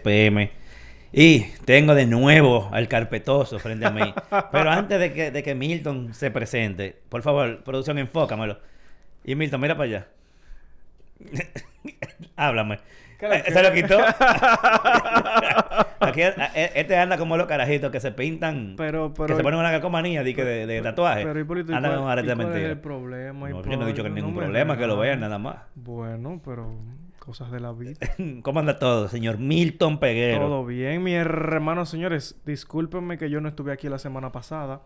PM. Y tengo de nuevo al carpetoso frente a mí. Pero antes de que, de que Milton se presente, por favor, producción, enfócamelo. Y Milton, mira para allá. Háblame. Eh, ¿Se lo quitó? Aquí, eh, eh, este anda como los carajitos que se pintan, Pero, pero, que se ponen una calcomanía de, de, de tatuaje. pero Hipólito, ¿y Andan cuál- con arete y de mentira. el problema? No, yo no he dicho que ningún No me problema, que lo vean nada más. Bueno, pero cosas de la vida. ¿Cómo anda todo, señor Milton Peguero? Todo bien, mi hermano, señores. Discúlpenme que yo no estuve aquí la semana pasada.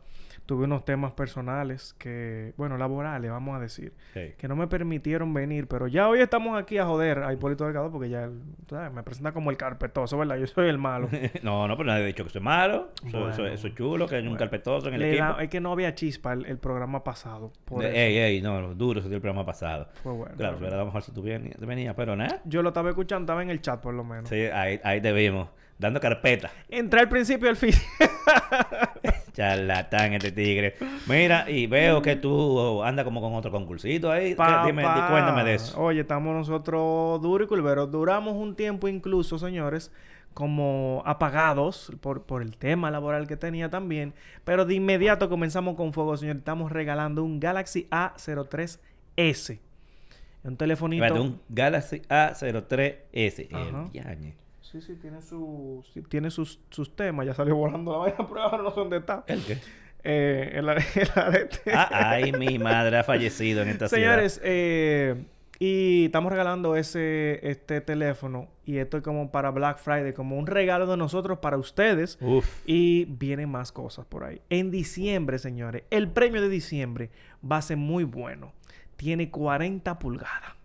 Tuve unos temas personales que, bueno, laborales, vamos a decir, que no me permitieron venir, pero ya hoy estamos aquí a joder a Hipólito Delgado porque ya él, ¿sabes? me presenta como el carpetoso, ¿verdad? Yo soy el malo. no, no, pero nadie ha dicho que soy malo. Soy, Bueno. soy- soy chulo, que hay un carpetoso en el Le equipo. da- es que no había chispa el, el programa pasado. Por De- eso. ey, ey, no, duro ese dio el programa pasado. Fue bueno. Claro, pero a lo mejor si tú venías, venías, pero nada. Yo lo estaba escuchando, estaba en el chat por lo menos. Sí, ahí, ahí te vimos, dando carpeta. Entré al principio y al fin. Charlatán este tigre. Mira, y veo que tú andas como con otro concursito ahí. Papá. Dime, di- cuéntame de eso. Oye, estamos nosotros duro y culvero. Duramos un tiempo incluso, señores, como apagados por, por el tema laboral que tenía también. Pero de inmediato comenzamos con fuego, señor. Estamos regalando un Galaxy A03S. Un telefonito. Un Galaxy A03S. Ajá. El. Sí, sí, tiene, sí, tiene sus, sus temas. Ya salió volando la vaina, pero ahora no sé dónde está. ¿El qué? Eh, el, el arete. Ah, ay, mi madre ha fallecido en esta Señores, eh, y estamos regalando ese este teléfono y esto es como para Black Friday, como un regalo de nosotros para ustedes. Uf. Y vienen más cosas por ahí. En diciembre, señores, el premio de diciembre va a ser muy bueno. Tiene 40 pulgadas.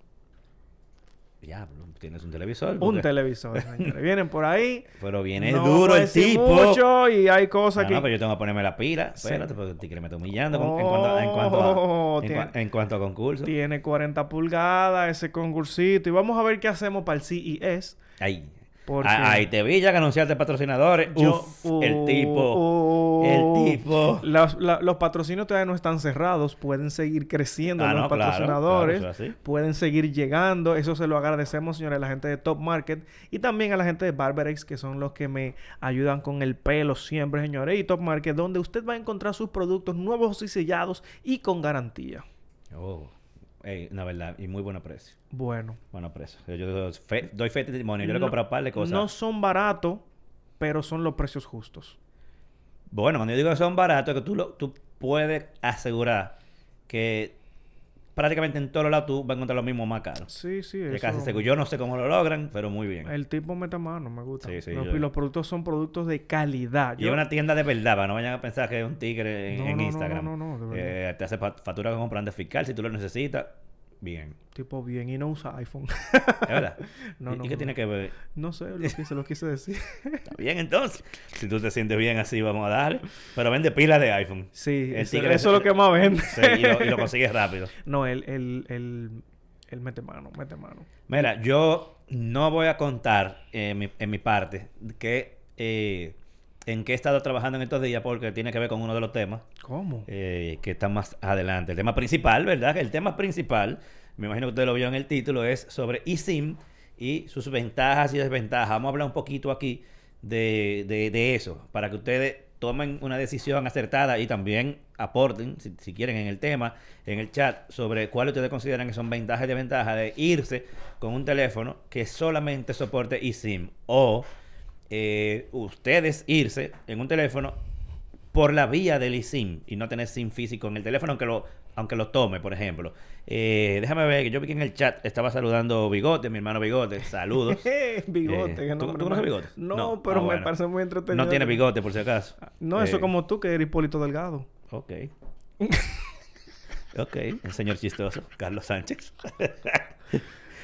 Diablo, tienes un televisor. Un televisor, señores. Vienen por ahí. Pero viene No duro el tipo. mucho y hay cosas No, que... no, pero yo tengo que ponerme la pila. Sí. Espérate, porque el tigre me está humillando en, cuanto, en, cuanto Oh, a, en, tiene- cua- en cuanto a concurso. Tiene 40 pulgadas ese concursito. Y vamos a ver qué hacemos para el CES. Ahí. Porque- Ah, Ahí te vi ya que anunciaste patrocinadores. Yo- Uf, el tipo. uh, el tipo. Los, la- los patrocinios todavía no están cerrados. Pueden seguir creciendo Ah, los no, patrocinadores. claro, pueden seguir llegando. Eso se lo agradecemos, señores, a la gente de Top Market. Y también a la gente de Barberex, que son los que me ayudan con el pelo siempre, señores. Y Top Market, donde usted va a encontrar sus productos nuevos y sellados y con garantía. Oh, ey, una verdad, y muy buen precio. Bueno. Bueno precio. Yo, yo fe- doy fe de testimonio. Yo le he comprado un par de cosas. No son baratos, pero son los precios justos. Bueno, cuando yo digo que son baratos, es que tú, lo, tú puedes asegurar que prácticamente en todos lados tú vas a encontrar lo mismo más caro. Sí, sí. Es eso- casi seguro. Yo no sé cómo lo logran, pero muy bien. El tipo mete mano, me gusta. Sí, sí, los, yo- y los productos son productos de calidad. Y Yo- es una tienda de verdad, para no vayan a pensar que es un tigre en, No, en no, Instagram. no, no, no, de verdad. Eh, te hace fa- factura con comprando fiscal si tú lo necesitas. Bien. Tipo bien y no usa iPhone. ¿Es verdad? No, ¿Y, no, y qué no. tiene que ver? no sé, lo que se lo quise decir. Está bien, entonces. Si tú te sientes bien así, vamos a darle. Pero vende pilas de iPhone. Sí, El eso, tigre- eso es lo que más vende. Sí, y, lo, y lo consigues rápido. no, él, él, él, él mete mano, mete mano. Mira, yo no voy a contar eh, mi- en mi parte que, eh, en qué he estado trabajando en estos días porque tiene que ver con uno de los temas ¿Cómo? eh, que está más adelante. El tema principal, ¿verdad? El tema principal, me imagino que usted lo vio en el título, es sobre eSIM y sus ventajas y desventajas. Vamos a hablar un poquito aquí de, de- de eso, para que ustedes tomen una decisión acertada y también aporten, si, si quieren, en el tema, en el chat, sobre cuáles ustedes consideran que son ventajas y desventajas de irse con un teléfono que solamente soporte eSIM o eh, ustedes irse en un teléfono por la vía del eSIM y no tener SIM físico en el teléfono, aunque lo, aunque lo tome, por ejemplo. Eh, déjame ver, que yo vi que en el chat estaba saludando Bigote, mi hermano Bigote. Saludos. bigote. Eh, qué ¿tú- tú conoces Bigote? No, No. pero Ah, me parece muy entretenido. No tiene bigote, por si acaso. No, eso Eh, como tú, que eres Hipólito Delgado. Ok. ok, el señor chistoso, Carlos Sánchez.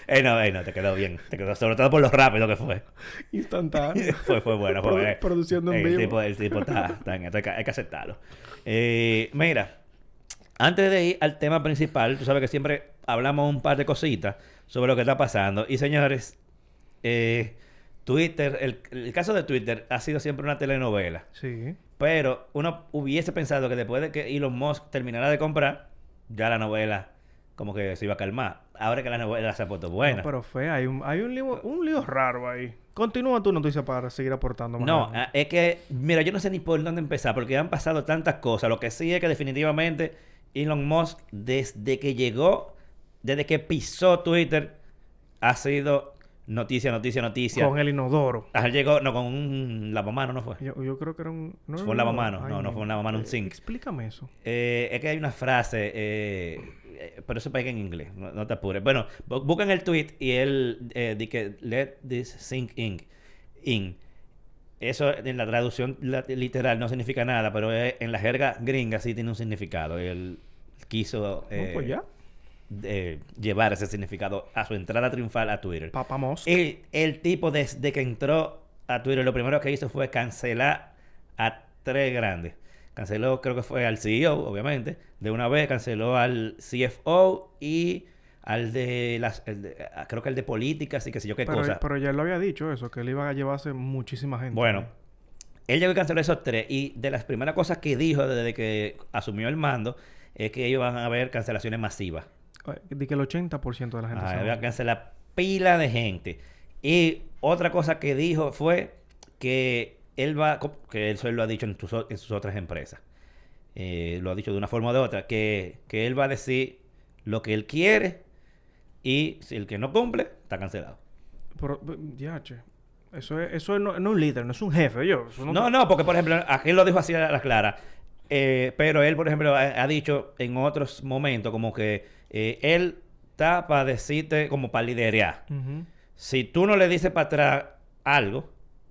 eh, no, eh, no, te quedó bien. Te quedó, sobre todo por lo rápido que fue. Instantáneo. fue, fue bueno, fue bueno. produciendo en el vivo. Tipo, el tipo está, está en esto, hay que, hay que aceptarlo. Eh, mira, antes de ir al tema principal, tú sabes que siempre hablamos un par de cositas sobre lo que está pasando. Y señores, eh, Twitter, el, el caso de Twitter ha sido siempre una telenovela. Sí. Pero uno hubiese pensado que después de que Elon Musk terminara de comprar, ya la novela como que se iba a calmar. Ahora que la novela se ha puesto buena. No, pero fue, hay un, hay un lío, un lío raro ahí. Continúa tu noticia para seguir aportando más. No, ah, es que, mira, yo no sé ni por dónde empezar, porque han pasado tantas cosas. Lo que sí es que definitivamente Elon Musk, desde que llegó, desde que pisó Twitter, ha sido noticia, noticia, noticia. Con el inodoro. Ajá, llegó, no, con un lavamano, ¿no fue? Yo, yo creo que era un... No, Fue un lavamanos. No, no fue un lavamanos, un Eh, zinc. Explícame eso. Eh, es que hay una frase, eh, eh, pero eso pega en inglés, no, no te apures. Bueno, bu- buscan el tweet y él eh, dice que let this sink in. in. Eso en la traducción literal no significa nada, pero en la jerga gringa sí tiene un significado. Él quiso eh, pues ya. eh, llevar ese significado a su entrada triunfal a Twitter. Papa Musk. El, el tipo desde que entró a Twitter lo primero que hizo fue cancelar a tres grandes. Canceló, creo que fue al CEO, obviamente. De una vez canceló al CFO y al de las, el de- ah, creo que el de políticas y qué sé yo qué pero, cosa. pero ya él lo había dicho eso, que él iba a llevarse muchísima gente. Bueno, él llegó y canceló esos tres. Y de las primeras cosas que dijo desde que asumió el mando es que iban a haber cancelaciones masivas. Di que el 80% de la gente Ah, se va. que cancelar pila de gente. Y otra cosa que dijo fue que él va, que él solo lo ha dicho en, en sus otras empresas. Eh, lo ha dicho de una forma o de otra, que, que él va a decir lo que él quiere y si el que no cumple, está cancelado. Pero, ya, che. Eso, es, eso es no, no es un líder, no es un jefe, yo. No, No, no, porque por ejemplo, aquí lo dijo así a la clara. Eh, pero él, por ejemplo, ha, ha dicho en otros momentos como que eh, él está para decirte, como para liderear. Ujú. Si tú no le dices para atrás algo,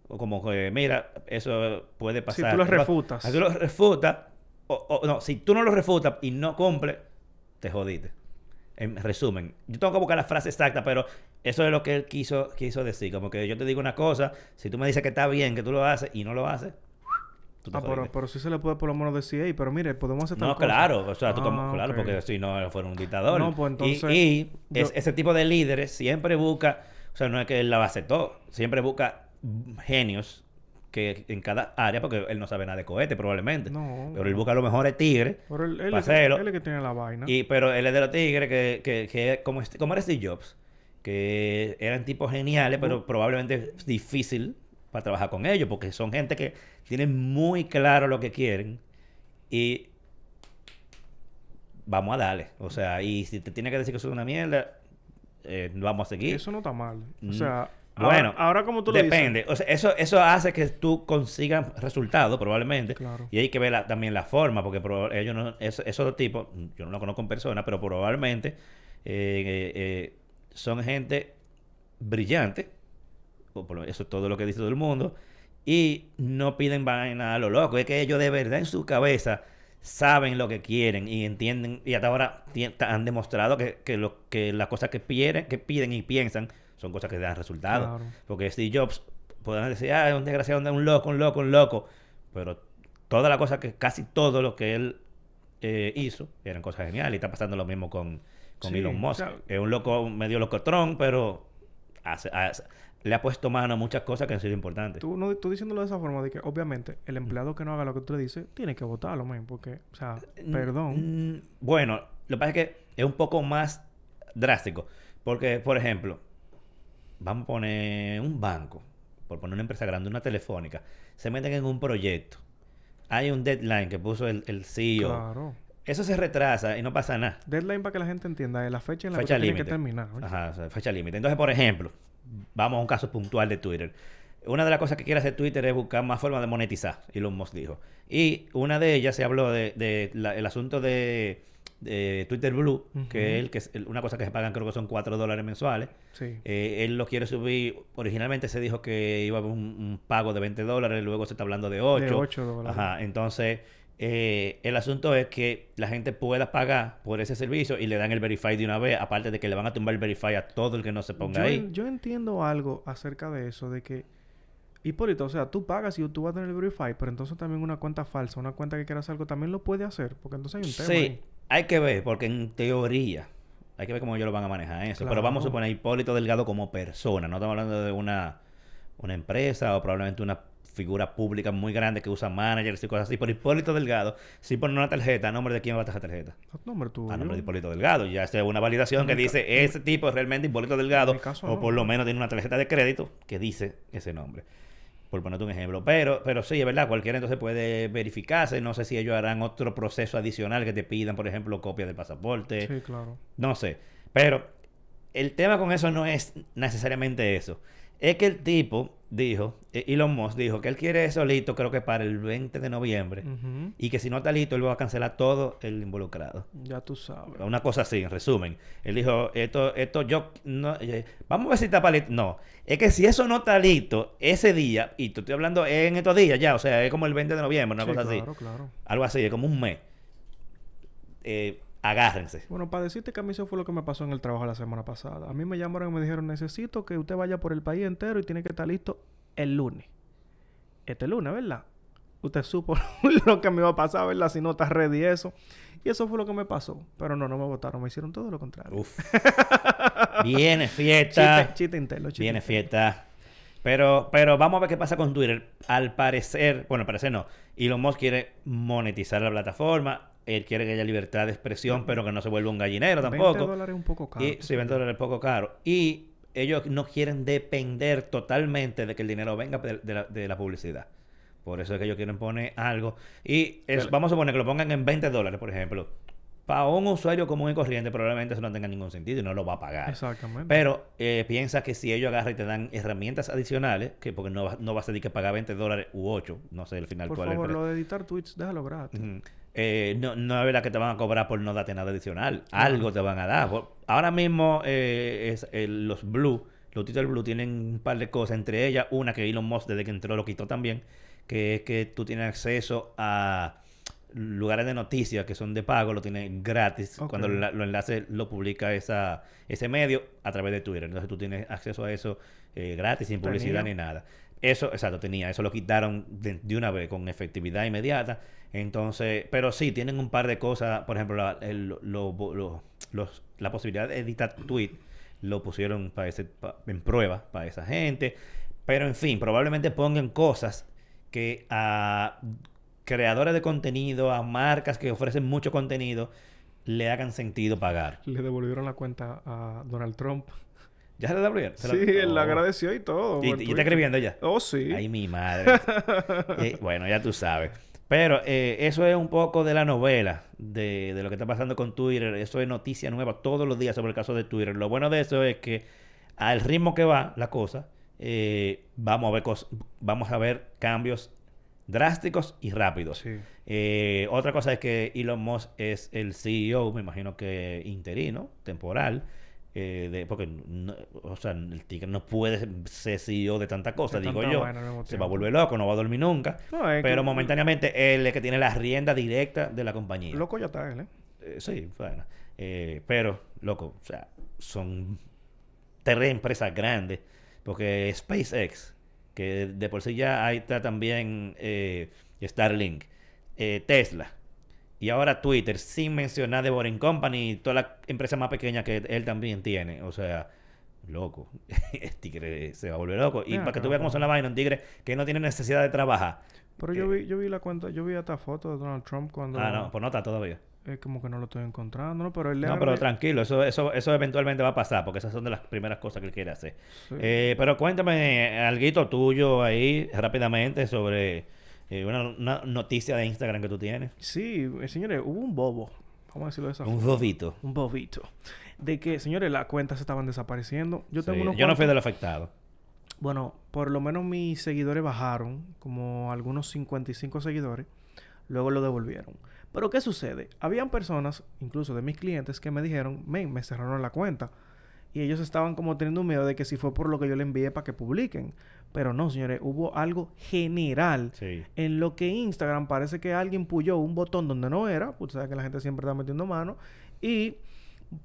o como que, mira, eso puede pasar. tú lo refutas. Si tú lo refutas, o, o- no, si tú no lo refutas y no cumple, te jodiste. En resumen, yo tengo que buscar la frase exacta, pero eso es lo que él quiso, quiso decir. Como que yo te digo una cosa, si tú me dices que está bien, que tú lo haces y no lo haces, Ah, pero, pero sí se le puede por lo menos decir, "Ey, pero mire, podemos hacer tal No, cosa". claro, o sea, tú como, Ah, claro, porque si no fuera un dictador. No, pues Y- entonces, y, es- yo- ese tipo de líderes siempre busca, o sea, no es que él la va a hacer todo, siempre busca genios que en cada área, porque él no sabe nada de cohete probablemente. No. Pero él busca a los mejores tigres. Pero él, él es, él es que tiene la vaina. Y, pero él es de los tigres que, que, que como, este- como era Steve Jobs, que eran tipos geniales, pero probablemente es difícil para trabajar con ellos, porque son gente que tienen muy claro lo que quieren y vamos a darle. O sea, y si te tiene que decir que eso es una mierda, eh, vamos a seguir. Eso no está mal. O Mm. sea, Bueno, ahora, ahora como tú lo dices. Depende. O sea, eso, eso hace que tú consigas resultados, probablemente. Claro. Y hay que ver la- también la forma, porque ellos no, es- esos tipos, yo no los conozco en persona, pero probablemente eh, eh, eh, son gente brillante, eso es todo lo que dice todo el mundo, y no piden vaina a lo loco. Es que ellos de verdad en su cabeza saben lo que quieren y entienden, y hasta ahora han demostrado que, que, lo, que las cosas que piden, que piden y piensan son cosas que dan resultados. Claro. Porque Steve Jobs, podrán decir, ah, es un desgraciado, un loco, un loco, un loco. Pero todas las cosas que, casi todo lo que él eh, hizo, eran cosas geniales. Y está pasando lo mismo con, con Sí, Elon Musk. es un loco, medio locotrón, pero hace- hace- le ha puesto mano a muchas cosas que han sido importantes. Tú, no, tú diciéndolo de esa forma, de que obviamente el empleado que no haga lo que tú le dices, tiene que votarlo, man, porque, o sea, perdón. Mm, Bueno, lo que pasa es que es un poco más drástico. Porque, por ejemplo, vamos a poner un banco, por poner una empresa grande, una telefónica, se meten en un proyecto. Hay un deadline que puso el, el CEO. Claro. Eso se retrasa y no pasa nada. Deadline para que la gente entienda, es la fecha en la Fecha que tiene que terminar. oye. Ajá, o sea, fecha límite. Entonces, por ejemplo, vamos a un caso puntual de Twitter. Una de las cosas que quiere hacer Twitter es buscar más formas de monetizar, Elon Musk dijo. Y una de ellas se habló de, de la- el asunto de, de Twitter Blue, que, es el, que es una cosa que se pagan creo que son 4 dólares mensuales. Sí. Eh, él lo quiere subir. Originalmente se dijo que iba a haber un, un pago de 20 dólares, luego se está hablando de 8. De 8 dólares. Ajá, entonces eh, el asunto es que la gente pueda pagar por ese servicio y le dan el Verify de una vez, aparte de que le van a tumbar el Verify a todo el que no se ponga yo, ahí. yo entiendo algo acerca de eso, de que, Hipólito, o sea, tú pagas y tú vas a tener el Verify, pero entonces también una cuenta falsa, una cuenta que quieras algo, también lo puede hacer, porque entonces hay un tema. Sí, ahí. Hay que ver, porque en teoría, hay que ver cómo ellos lo van a manejar eso. Pero vamos a suponer a Hipólito Delgado como persona, no estamos hablando de una, una empresa o probablemente una figura pública muy grande que usa managers y cosas así. Por Hipólito Delgado, si pone una tarjeta, ¿a nombre de quién va a esa tarjeta? A nombre tuyo. A nombre de Hipólito Delgado. Ya sea una validación que dice ese tipo es realmente Hipólito Delgado. o por lo menos tiene una tarjeta de crédito que dice ese nombre por ponerte un ejemplo. Pero, pero sí, es verdad, cualquiera entonces puede verificarse. No sé si ellos harán otro proceso adicional que te pidan, por ejemplo, copia del pasaporte. Sí, claro. No sé. Pero el tema con eso no es necesariamente eso. Es que el tipo dijo, eh, Elon Musk dijo que él quiere eso listo, creo que para el 20 de noviembre. Y que si no está listo, él va a cancelar todo el involucrado. Ya tú sabes. Una cosa así, en resumen. Él dijo, esto, esto, yo, no, eh, vamos a ver si está listo. No, es que si eso no está listo ese día, y tú estoy hablando en estos días ya, o sea, es como el 20 de noviembre, una cosa así. Claro, claro. Algo así, es como un mes. Eh, agárrense. Bueno, para decirte que a mí eso fue lo que me pasó en el trabajo la semana pasada. A mí me llamaron y me dijeron, necesito que usted vaya por el país entero y tiene que estar listo el lunes. Este lunes, ¿verdad? Usted supo lo que me iba a pasar, ¿verdad? Si no está ready eso. Y eso fue lo que me pasó. Pero no, no me votaron. Me hicieron todo lo contrario. Uf. Viene fiesta. Chiste, chiste interno, chiste Viene fiesta. Pero, pero vamos a ver qué pasa con Twitter. Al parecer, bueno, al parecer no. Elon Musk quiere monetizar la plataforma. Él quiere que haya libertad de expresión, pero que no se vuelva un gallinero tampoco. 20 dólares un poco caro. Y, sí, 20 dólares es poco caro. Y ellos no quieren depender totalmente de que el dinero venga de la, publicidad. Por eso es que ellos quieren poner algo. Y vamos a poner que lo pongan en 20 dólares, por ejemplo. Para un usuario común y corriente probablemente eso no tenga ningún sentido y no lo va a pagar. Exactamente. Pero eh, piensa que si ellos agarran y te dan herramientas adicionales, que porque no, no vas a tener que pagar 20 dólares u 8, no sé el final por cuál favor, es. lo de editar tweets, déjalo gratis. Eh, no, no es verdad que te van a cobrar por no darte nada adicional. Algo te van a dar. Ahora mismo eh, es, los Blue, los Twitter Blue tienen un par de cosas. Entre ellas, una que Elon Musk desde que entró lo quitó también, que es que tú tienes acceso a lugares de noticias que son de pago, lo tienes gratis. Cuando lo, enlaces, lo publica esa, ese medio a través de Twitter. Entonces tú tienes acceso a eso eh, gratis, sin publicidad ni nada. Eso, exacto, tenía. Eso lo quitaron de, de, una vez con efectividad inmediata. Entonces, pero sí, tienen un par de cosas. Por ejemplo, la, los, la posibilidad de editar tweet lo pusieron para ese, en prueba para esa gente. Pero en fin, probablemente pongan cosas que a creadores de contenido, a marcas que ofrecen mucho contenido, le hagan sentido pagar. Le devolvieron la cuenta a Donald Trump. ¿Ya se la devolvieron? sí, él la oh. agradeció y todo. ¿Y, está escribiendo ya? Oh, sí. Ay, mi madre. Eh, bueno, ya tú sabes. Pero eh, eso es un poco de la novela de, de, lo que está pasando con Twitter. Eso es noticia nueva todos los días sobre el caso de Twitter. Lo bueno de eso es que al ritmo que va la cosa, eh, vamos, a ver vamos a ver cambios drásticos y rápidos. Eh, otra cosa es que Elon Musk es el CEO, me imagino que interino, temporal. Eh, de, porque o sea, el tigre no puede ser CEO de tanta cosa, digo yo. Se va a volver loco, no va a dormir nunca. pero momentáneamente él es que tiene la rienda directa de la compañía. Loco ya está él, ¿eh? eh sí, bueno. Eh, pero, loco, o sea, son tres empresas grandes. Porque SpaceX, que de por sí ya ahí está también Starlink, Tesla y ahora Twitter, sin mencionar de Boring Company y toda la empresa más pequeña que él también tiene. O sea, loco. el tigre se va a volver loco. Y para que tú veas cómo son la vaina, un tigre que no tiene necesidad de trabajar. Pero yo vi, yo vi la cuenta, yo vi esta foto de Donald Trump cuando... Ah, no, pues no está todavía. Es como que no lo estoy encontrando, ¿no? Pero él No, pero tranquilo, eso, eso, eso eventualmente va a pasar, porque esas son de las primeras cosas que él quiere hacer. Eh, pero cuéntame algo tuyo ahí rápidamente sobre eh, una, noticia de Instagram que tú tienes. Sí, eh, señores, hubo un bobo. Vamos a decirlo de esa un bobito. Un bobito. De que, señores, las cuentas estaban desapareciendo. Yo tengo Yo no fui del afectado. Bueno, por lo menos mis seguidores bajaron, como algunos 55 seguidores. Luego lo devolvieron. Pero ¿qué sucede? Habían personas, incluso de mis clientes, que me dijeron, men, me cerraron la cuenta. Y ellos estaban como teniendo miedo de que si fue por lo que yo le envié para que publiquen. Pero no, señores, hubo algo general en lo que Instagram parece que alguien puyó un botón donde no era, pues sabes que la gente siempre está metiendo mano, y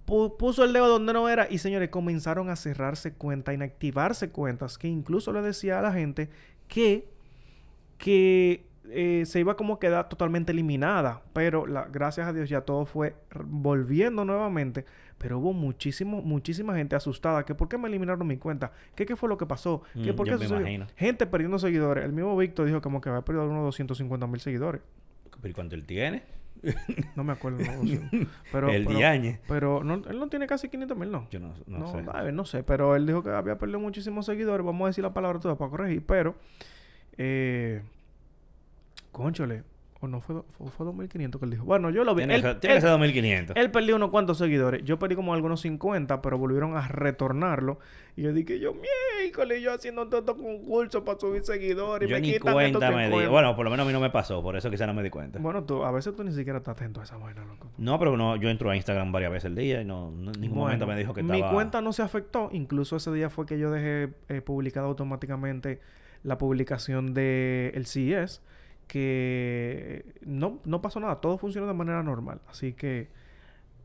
puso el dedo donde no era y señores comenzaron a cerrarse cuentas, inactivarse cuentas, que incluso le decía a la gente que, que eh, se iba como a quedar totalmente eliminada, pero la, gracias a Dios ya todo fue volviendo nuevamente, pero hubo muchísimo, muchísima gente asustada, que por qué me eliminaron mi cuenta, qué, qué fue lo que pasó, ¿Qué Mm, por qué me gente perdiendo seguidores, el mismo Víctor dijo como que había perdido unos 250 mil seguidores, ¿Pero ¿y cuánto él tiene? no me acuerdo, no, 200. pero, el pero, diañe. pero no, él no tiene casi 500 mil, no. Yo no, no, No, sé. ver, no sé, pero él dijo que había perdido muchísimos seguidores. Vamos a decir la palabra toda para corregir, pero. Eh, conchole, o no fue, fue, fue 2500 que él dijo. Bueno, yo lo vi. Tiene, Él, que ser- tiene que él- ser 2500. él perdió unos cuantos seguidores. Yo perdí como algunos 50, pero volvieron a retornarlo. Y yo dije, yo, miércoles, yo haciendo tantos concursos para subir seguidores. Yo me ni cuenta me di. 50. Bueno, por lo menos a mí no me pasó, por eso quizá no me di cuenta. Bueno, tú, a veces tú ni siquiera estás atento a esa vaina, loco. No, pero no, yo entro a Instagram varias veces al día y no, no- en ningún momento me dijo que mi estaba... cuenta no se afectó. Incluso ese día fue que yo dejé eh, publicado automáticamente la publicación de el CES. Que no, no pasó nada. Todo funcionó de manera normal. Así que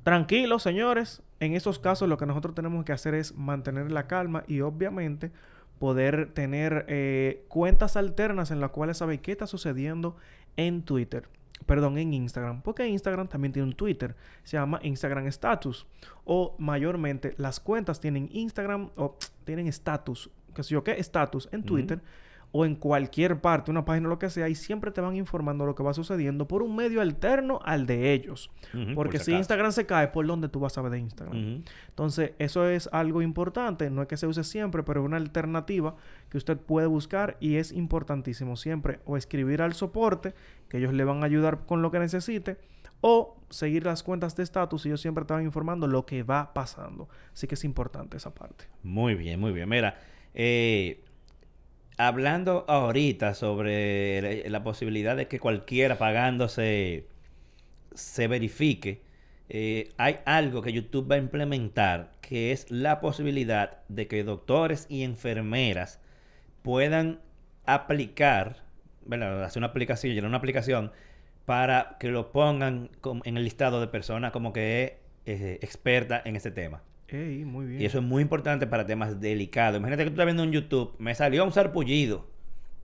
tranquilos, señores. En esos casos lo que nosotros tenemos que hacer es mantener la calma y obviamente poder tener eh, cuentas alternas en las cuales saber qué está sucediendo en Twitter. Perdón, en Instagram. Porque Instagram también tiene un Twitter. Se llama Instagram Status. O mayormente las cuentas tienen Instagram o tienen status. Que sé yo qué, status en. Twitter. O en cualquier parte, una página o lo que sea. Y siempre te van informando lo que va sucediendo por un medio alterno al de ellos. Porque si. Instagram se cae, ¿por dónde tú vas a saber de Instagram? Entonces, eso es algo importante. No es que se use siempre, pero es una alternativa que usted puede buscar y es importantísimo siempre o escribir al soporte, que ellos le van a ayudar con lo que necesite, o seguir las cuentas de estatus y ellos siempre te van informando lo que va pasando. Así que es importante esa parte. Muy bien, muy bien. Mira, eh, hablando ahorita sobre la, posibilidad de que cualquiera pagándose se verifique, eh, hay algo que YouTube va a implementar que es la posibilidad de que doctores y enfermeras puedan aplicar, ¿verdad? hacer una aplicación, llenar una aplicación para que lo pongan en el listado de personas como que es eh, experta en ese tema. Ey, muy bien. Y eso es muy importante para temas delicados. Imagínate que tú estás viendo un YouTube, me salió un sarpullido.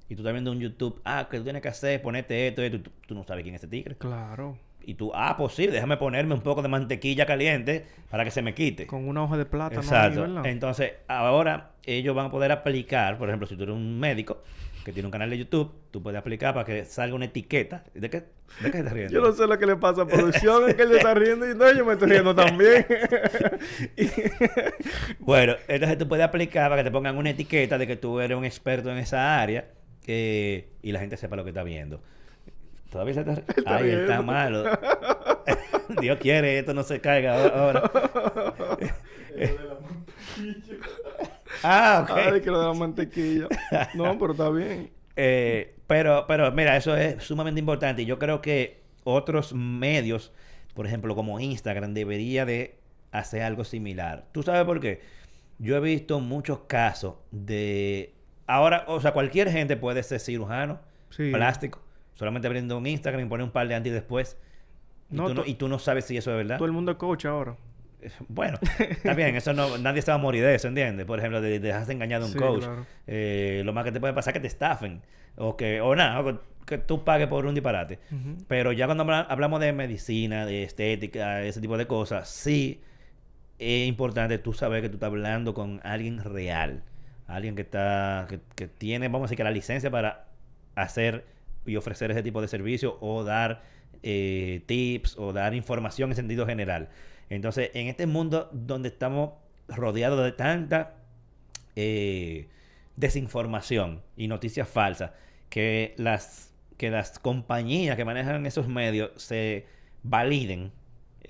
Y tú estás viendo un YouTube, ah, que tú tienes que hacer, ponerte esto, esto. y Tú, tú no sabes quién es este tigre. Claro. Y tú, ah, pues sí, déjame ponerme un poco de mantequilla caliente para que se me quite. Con una hoja de plátano Exacto. Entonces, ahora ellos van a poder aplicar, por ejemplo, si tú eres un médico que tiene un canal de YouTube, tú puedes aplicar para que salga una etiqueta. ¿De qué, de qué estás riendo? Yo no sé lo que le pasa a producción, es que él está riendo y no, yo me estoy riendo también. Bueno, entonces tú puedes aplicar para que te pongan una etiqueta de que tú eres un experto en esa área eh, y la gente sepa lo que está viendo. Todavía se está... está Ay, está malo. Dios quiere, esto no se caiga ahora. ah, ok. Ay, que lo de la mantequilla. No, pero está bien. Eh, pero, pero mira, eso es sumamente importante. Y yo creo que otros medios, por ejemplo, como Instagram, debería de hacer algo similar. ¿Tú sabes por qué? Yo he visto muchos casos de... Ahora, o sea, cualquier gente puede ser cirujano, Sí. plástico, solamente abriendo un Instagram y poner un par de anti después. Y, No, tú no, y tú no sabes si eso es verdad. Todo el mundo es coach ahora. Bueno, está bien, eso no, nadie se va a morir de eso, ¿entiendes? Por ejemplo, de, de dejarse engañado a un Sí, coach. claro. Eh, lo más que te puede pasar es que te estafen. O que, o nada, o que, tú pagues por un disparate. Pero ya cuando habla- hablamos de medicina, de estética, ese tipo de cosas, sí es importante tú saber que tú estás hablando con alguien real. Alguien que está, que, que tiene, vamos a decir que la licencia para hacer y ofrecer ese tipo de servicio o dar eh, tips o dar información en sentido general. Entonces, en este mundo donde estamos rodeados de tanta eh, desinformación y noticias falsas, que las, que las compañías que manejan esos medios se validen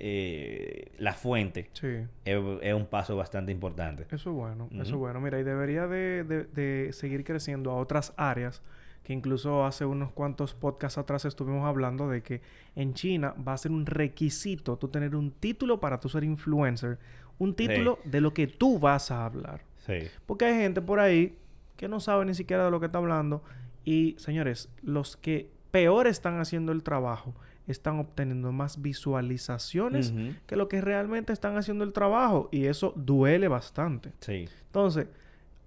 eh, la fuente, Sí. es, es un paso bastante importante. Eso es bueno, eso es bueno. Mira, y debería de, de- de seguir creciendo a otras áreas, que incluso hace unos cuantos podcasts atrás estuvimos hablando de que en China va a ser un requisito tú tener un título para tú ser influencer, un título de lo que tú vas a hablar. Sí. Porque hay gente por ahí que no sabe ni siquiera de lo que está hablando. Y señores, los que peor están haciendo el trabajo están obteniendo más visualizaciones que lo que realmente están haciendo el trabajo. Y eso duele bastante. Sí. Entonces,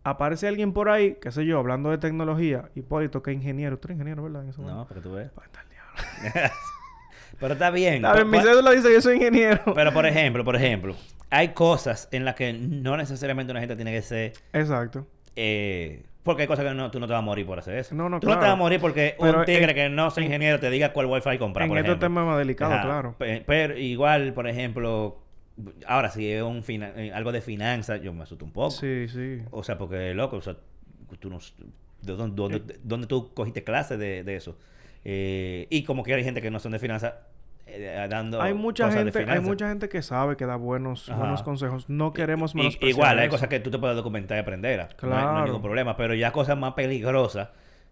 aparece alguien por ahí, qué sé yo, hablando de tecnología, Hipólito, que ingeniero. Tú eres ingeniero, ¿verdad? En momento. No, pero tú ves. Diablo. Pero está bien. Está bien, mi Por- cédula dice que yo soy ingeniero. Pero por ejemplo, por ejemplo, hay cosas en las que no necesariamente una gente tiene que ser Exacto. eh, porque hay cosas que no, tú no te vas a morir por hacer eso. No, no, tú no te claro. vas a morir porque Pero un tigre en- que no sea ingeniero te diga cuál wifi comprar, en por este ejemplo. tema más delicado, Ajá. claro. Pe- Pero igual, por ejemplo, ahora si es un eh, algo de finanzas, yo me asusto un poco. Sí, sí. O sea, porque, loco, o sea, tú no... ¿De dónde, dónde- Eh. dónde tú cogiste clases de, de eso? Eh, y como que hay gente que no son de finanzas eh, dando Hay mucha cosas de gente, hay mucha gente que sabe que da buenos, Ajá. buenos consejos. No queremos menospreciar Igual, hay eso. cosas que tú te puedes documentar y aprender. No hay- No, hay, Claro. ningún problema. Pero ya cosas más peligrosas,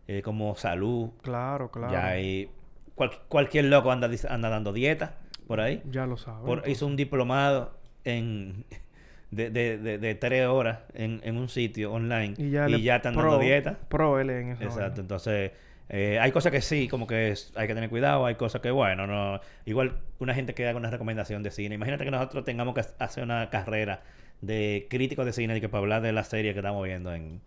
eh, como salud, Claro, claro. ya hay... cual- cualquier loco anda, anda dando dieta por ahí. Ya lo saben. Por- hizo un diplomado en de, de, de, de tres horas en, en un sitio online y ya, le- están pro- dando dieta. Pro L en esa Exacto. Entonces, eh, hay cosas que sí, como que es- hay que tener cuidado, hay cosas que, bueno, no. Igual una gente que haga una recomendación de cine. Imagínate que nosotros tengamos que hacer una carrera de críticos de cine y que para hablar de la serie que estamos viendo en,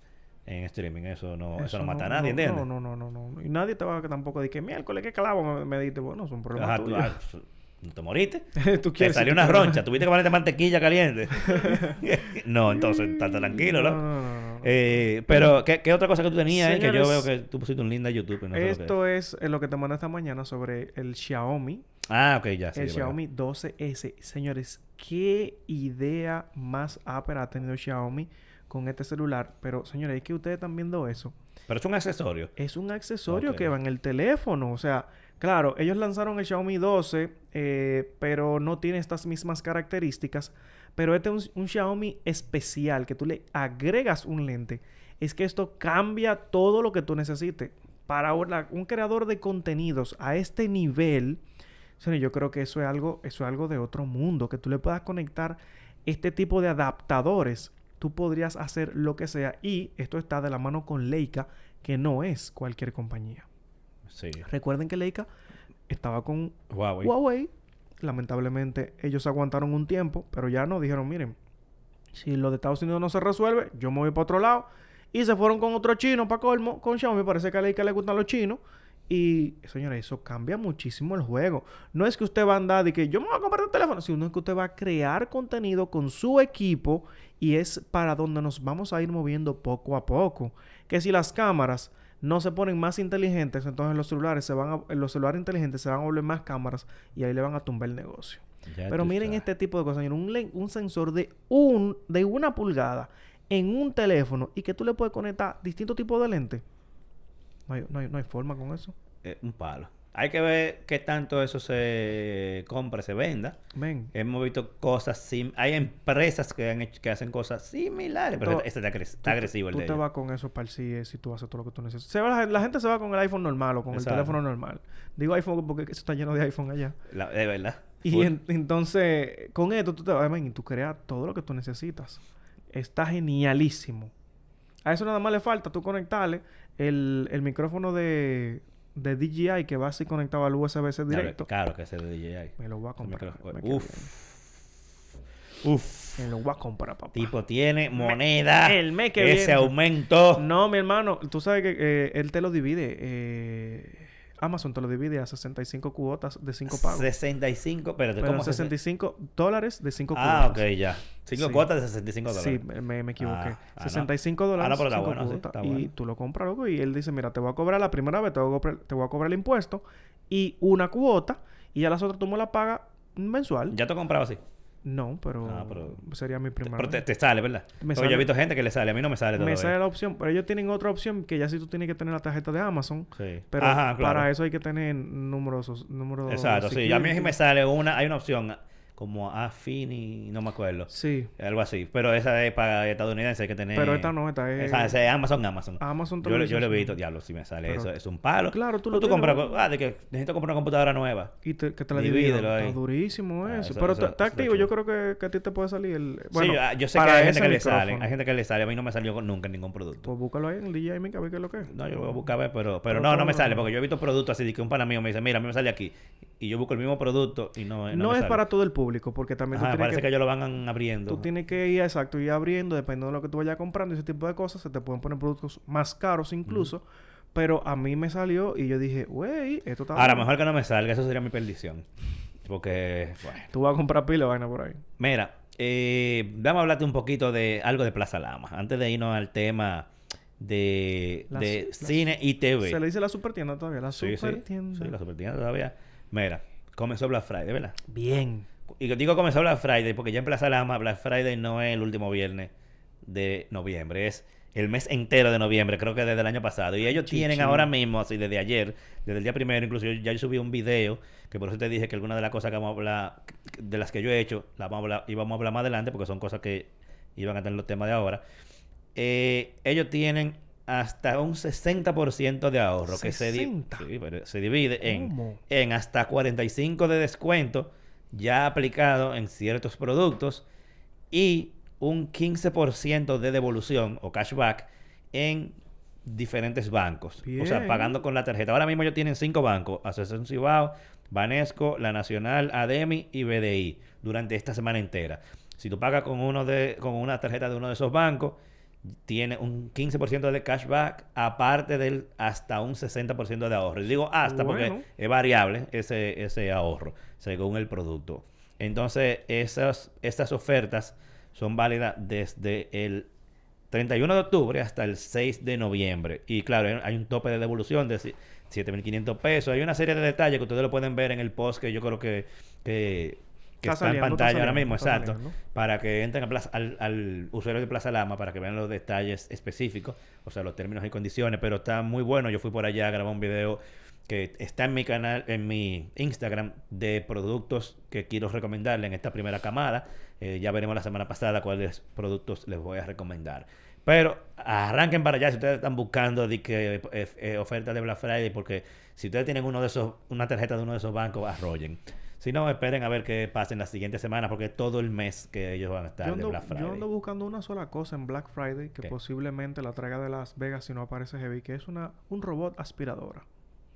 en streaming. Eso no, eso no mata a nadie, no, ¿entiendes? No, no, no, no, no. Y nadie te va a tampoco decir que miércoles, qué clavo me, me diste. Bueno, es un problema Ajá, tú- tuyo. ah, ¿No te moriste? Tú Te salió una roncha, tuviste que ponerte mantequilla caliente. no, entonces, está tranquilo, No. Eh, pero, ¿qué, qué otra cosa que tú tenías? eh? Que yo veo que tú pusiste un linda YouTube. y no sé lo que es. Esto es eh, lo que te mandé esta mañana sobre el Xiaomi. Ah, ok, ya. sí, el. Xiaomi 12S. Señores, qué idea más ápera ha tenido Xiaomi con este celular. Pero, señores, es que ustedes están viendo eso. Pero es un accesorio. Es un accesorio que va en el teléfono. O sea, claro, ellos lanzaron el Xiaomi 12, eh, pero no tiene estas mismas características. Pero este es un, un Xiaomi especial que tú le agregas un lente. Es que esto cambia todo lo que tú necesites. Para un creador de contenidos a este nivel, yo creo que eso es algo, eso es algo de otro mundo. Que tú le puedas conectar este tipo de adaptadores. Tú podrías hacer lo que sea. Y esto está de la mano con Leica, que no es cualquier compañía. Sí. Recuerden que Leica estaba con Huawei. Huawei. Lamentablemente, ellos aguantaron un tiempo, pero ya no dijeron, miren, si lo de Estados Unidos no se resuelve, yo me voy para otro lado. Y se fueron con otro chino para colmo, con Xiaomi. Parece que a Leica le gustan los chinos. Y, señores, eso cambia muchísimo el juego. No es que usted va a andar de que yo me voy a comprar un teléfono, sino que usted va a crear contenido con su equipo y es para donde nos vamos a ir moviendo poco a poco. Que si las cámaras no se ponen más inteligentes, entonces los celulares se van a, los celulares inteligentes se van a volver más cámaras y ahí le van a tumbar el negocio. Ya Pero miren sabes. este tipo de cosas. Un, un sensor de un de una pulgada en un teléfono y que tú le puedes conectar distintos tipos de lentes. No hay, no hay, no hay forma con eso. Eh, un palo. Hay que ver qué tanto eso se compra, se venda. Ven. Hemos visto cosas sim hay empresas que han hecho- que hacen cosas similares, pero este está, agres- está agresivo el Tú de te ellos. vas con eso para el CIE si tú haces todo lo que tú necesitas. Se va la, la gente se va con el iPhone normal o con Exacto. el teléfono normal. Digo iPhone porque eso está lleno de iPhone allá. La- de verdad. Y en- entonces, con esto tú te vas y tú creas todo lo que tú necesitas. Está genialísimo. A eso nada más le falta tú conectarle el, el micrófono de, de DJI que va así conectado al USB-C directo. Claro que ese de DJI. Me lo voy a comprar. me Uf. Uf. Me lo voy a comprar, papá. Tipo tiene moneda. el mes que Ese viene. aumento. No, mi hermano, tú sabes que eh, él te lo divide. eh, Amazon te lo divide a 65 cuotas de 5 pagos. 65, espérate, Pero ¿cómo se- 65 dólares de 5 Ah, cuotas. ok, ya. 5 Sí. cuotas de 65 dólares. Sí, me, me- equivoqué. Ah, ah, no. 65 dólares. Ah, no, pero está cinco bueno, sí, cuotas, está y bueno. tú lo compras, loco, y él dice, mira, te voy a cobrar la primera vez, te voy a cobrar, te voy a cobrar el impuesto y una cuota, y ya las otras tú me las pagas mensual. Ya te he comprado así. No, pero, Ah, pero- sería mi primera Pero te, sale, ¿verdad? Me sale- yo he visto gente que le sale. A mí no me sale Me todavía. sale la opción, pero ellos tienen otra opción que ya si tú tienes que tener la tarjeta de Amazon. Sí. Pero Ajá, claro. para eso hay que tener números... números Exacto, sí. A mí me sale una... Hay una opción como Affini... No me acuerdo. Sí, Algo así. Pero esa es para estadounidense. Hay que tener... pero esta no, esta es... Esa, es Amazon, Amazon. Amazon Yo, lo- yo lo he visto. Diablo, si me sale Pero- eso. Es un palo. Claro, tú lo tú compras... Ah, de que necesito comprar una computadora nueva. Y te- que te la Divídelo dividan. ahí. Está durísimo Ah, eso. eso- pero está- activo. Yo creo que, que a ti te puede salir el... sí, Bueno, yo, ah, yo sé que hay gente que le micrófono. salen. Hay gente que le sale. A mí no me salió nunca ningún producto. Pues búscalo ahí en el DJI Mica, a ver qué es lo que es. No, yo voy a buscar a ver, pero, pero Pero no, no me sale, porque yo he visto productos así de que un pana mío me dice, mira, a mí me sale aquí. Y yo busco el mismo producto y no, no, No, es sale. para todo el público. Público, porque también tú Ajá, tienes parece que... que, ellos lo van abriendo. tú tienes que ir, exacto, ir abriendo, dependiendo de lo que tú vayas comprando, ese tipo de cosas, se te pueden poner productos más caros incluso. Pero a mí me salió y yo dije, wey, esto está Ahora, bueno". mejor que no me salga, eso sería mi perdición. Porque, bueno. Tú vas a comprar pila vaina por ahí. Mira, eh, vamos a hablarte un poquito de algo de Plaza Lama. Antes de irnos al tema de, de cine y TV. Se le dice la supertienda todavía, la Sí, sí. supertienda. Sí, la supertienda todavía. Mira, comenzó Black Friday, ¿verdad? Bien. Y digo comenzó Black Friday porque ya en Plaza Lama Black Friday no es el último viernes de noviembre, es el mes entero de noviembre, creo que desde el año pasado. Y ellos tienen ahora mismo, así desde ayer, desde el día primero, incluso yo ya yo subí un video, que por eso te dije que algunas de las cosas que vamos a hablar, de las que yo he hecho, las vamos a hablar, y vamos a hablar más adelante porque son cosas que iban a tener los temas de ahora. Eh, ellos tienen hasta un 60% de ahorro que se, di- 60. sí, pero se divide en, en hasta 45 de descuento ya aplicado en ciertos productos y un 15% de devolución o cashback en diferentes bancos. O sea, pagando con la tarjeta. Ahora mismo ellos tienen cinco bancos. Asociación Cibao, Banesco, La Nacional, ADEMI y BDI durante esta semana entera. Si tú pagas con, uno de, con una tarjeta de uno de esos bancos, tiene un 15% de cashback, aparte del hasta un 60% de ahorro. Y digo hasta Bueno. porque es variable ese, ese ahorro según el producto. Entonces, esas, estas ofertas son válidas desde el 31 de octubre hasta el 6 de noviembre. Y claro, hay- un tope de devolución de si- 7.500 pesos. Hay una serie de detalles que ustedes lo pueden ver en el post que yo creo que, que, que Está está, en está pantalla ahora mismo, exacto. saliendo. Para que entren a Plaza- al, al usuario de Plaza Lama para que vean los detalles específicos, o sea, los términos y condiciones. Pero está muy bueno. Yo fui por allá a grabar un video que está en mi canal, en mi Instagram, de productos que quiero recomendarle en esta primera camada. Eh, ya veremos la semana pasada cuáles productos les voy a recomendar. Pero arranquen para allá si ustedes están buscando de que, eh, eh, ofertas de Black Friday, porque si ustedes tienen uno de esos, una tarjeta de uno de esos bancos, arrollen. Si no, esperen a ver qué pasa en las siguientes semanas, porque todo el mes que ellos van a estar Yo de ando, Black Friday. yo ando buscando una sola cosa en Black Friday que ¿Qué? posiblemente la traiga de Las Vegas si no aparece heavy, que es una un robot aspiradora.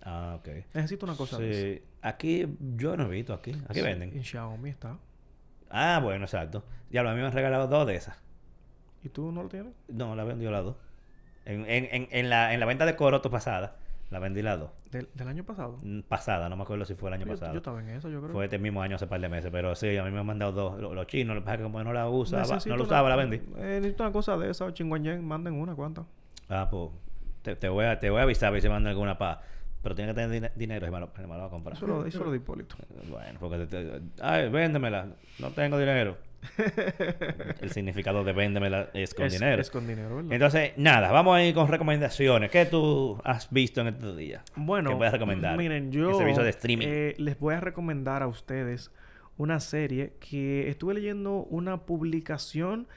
Ah, ok. Necesito una cosa de Sí. Aquí, yo no he visto aquí. Aquí Sí, venden. En Xiaomi está. Ah, bueno, exacto. Ya lo a mí me han regalado dos de esas. ¿Y tú no lo tienes? No, la vendió las dos. En, en, en, en la, en la venta de Coroto pasada, la vendí las dos. ¿Del, del año pasado? Mm, Pasada, no me acuerdo si fue el año Yo, pasado. yo estaba en eso, yo creo. Fue este mismo año, hace par de meses. Pero sí, a mí me han mandado dos. Lo- Los, chinos, lo que pasa que como no la usaba, Necesito no la una- usaba, la vendí. Eh, necesito una cosa de esa, chingüeñén, manden una, ¿cuánta? Ah, pues te, te voy a, te voy a avisar a ver si mandan alguna pa. Pero tiene que tener dine- dinero y me lo, me lo va a comprar. Eso lo, eso lo de Hipólito. Bueno, porque te, te- ay, véndemela. No tengo dinero. El significado de véndemela es con es, dinero. Es con dinero, ¿verdad? Entonces, nada, vamos a ir con recomendaciones. ¿Qué tú has visto en estos días? Bueno, ¿Qué puedes recomendar? Miren, yo servicio de streaming. eh, les voy a recomendar a ustedes una serie que estuve leyendo una publicación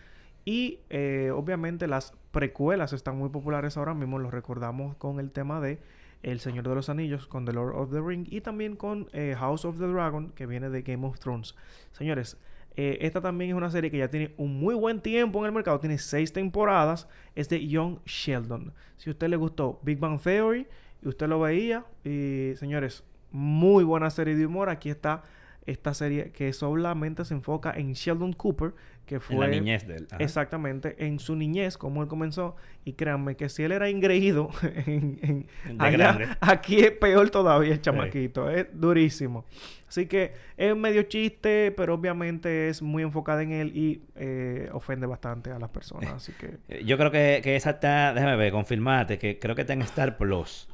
y eh, obviamente las precuelas están muy populares ahora mismo. Lo recordamos con el tema de El Señor de los Anillos, con The Lord of the Ring y también con eh, House of the Dragon, que viene de Game of Thrones. Señores, eh, esta también es una serie que ya tiene un muy buen tiempo en el mercado, tiene seis temporadas, es de Young Sheldon. Si a usted le gustó Big Bang Theory y usted lo veía, y señores, muy buena serie de humor, aquí está esta serie que solamente se enfoca en Sheldon Cooper, que fue... en la niñez de él. Ajá. Exactamente, en su niñez, como él comenzó. Y créanme que si él era ingreído en, en- allá, aquí es peor todavía el chamaquito. Es durísimo. Así que es medio chiste, pero obviamente es muy enfocada en él y eh, ofende bastante a las personas. Así que... Yo creo que, que esa está, déjame ver, confirmate, que creo que está en Star Plus.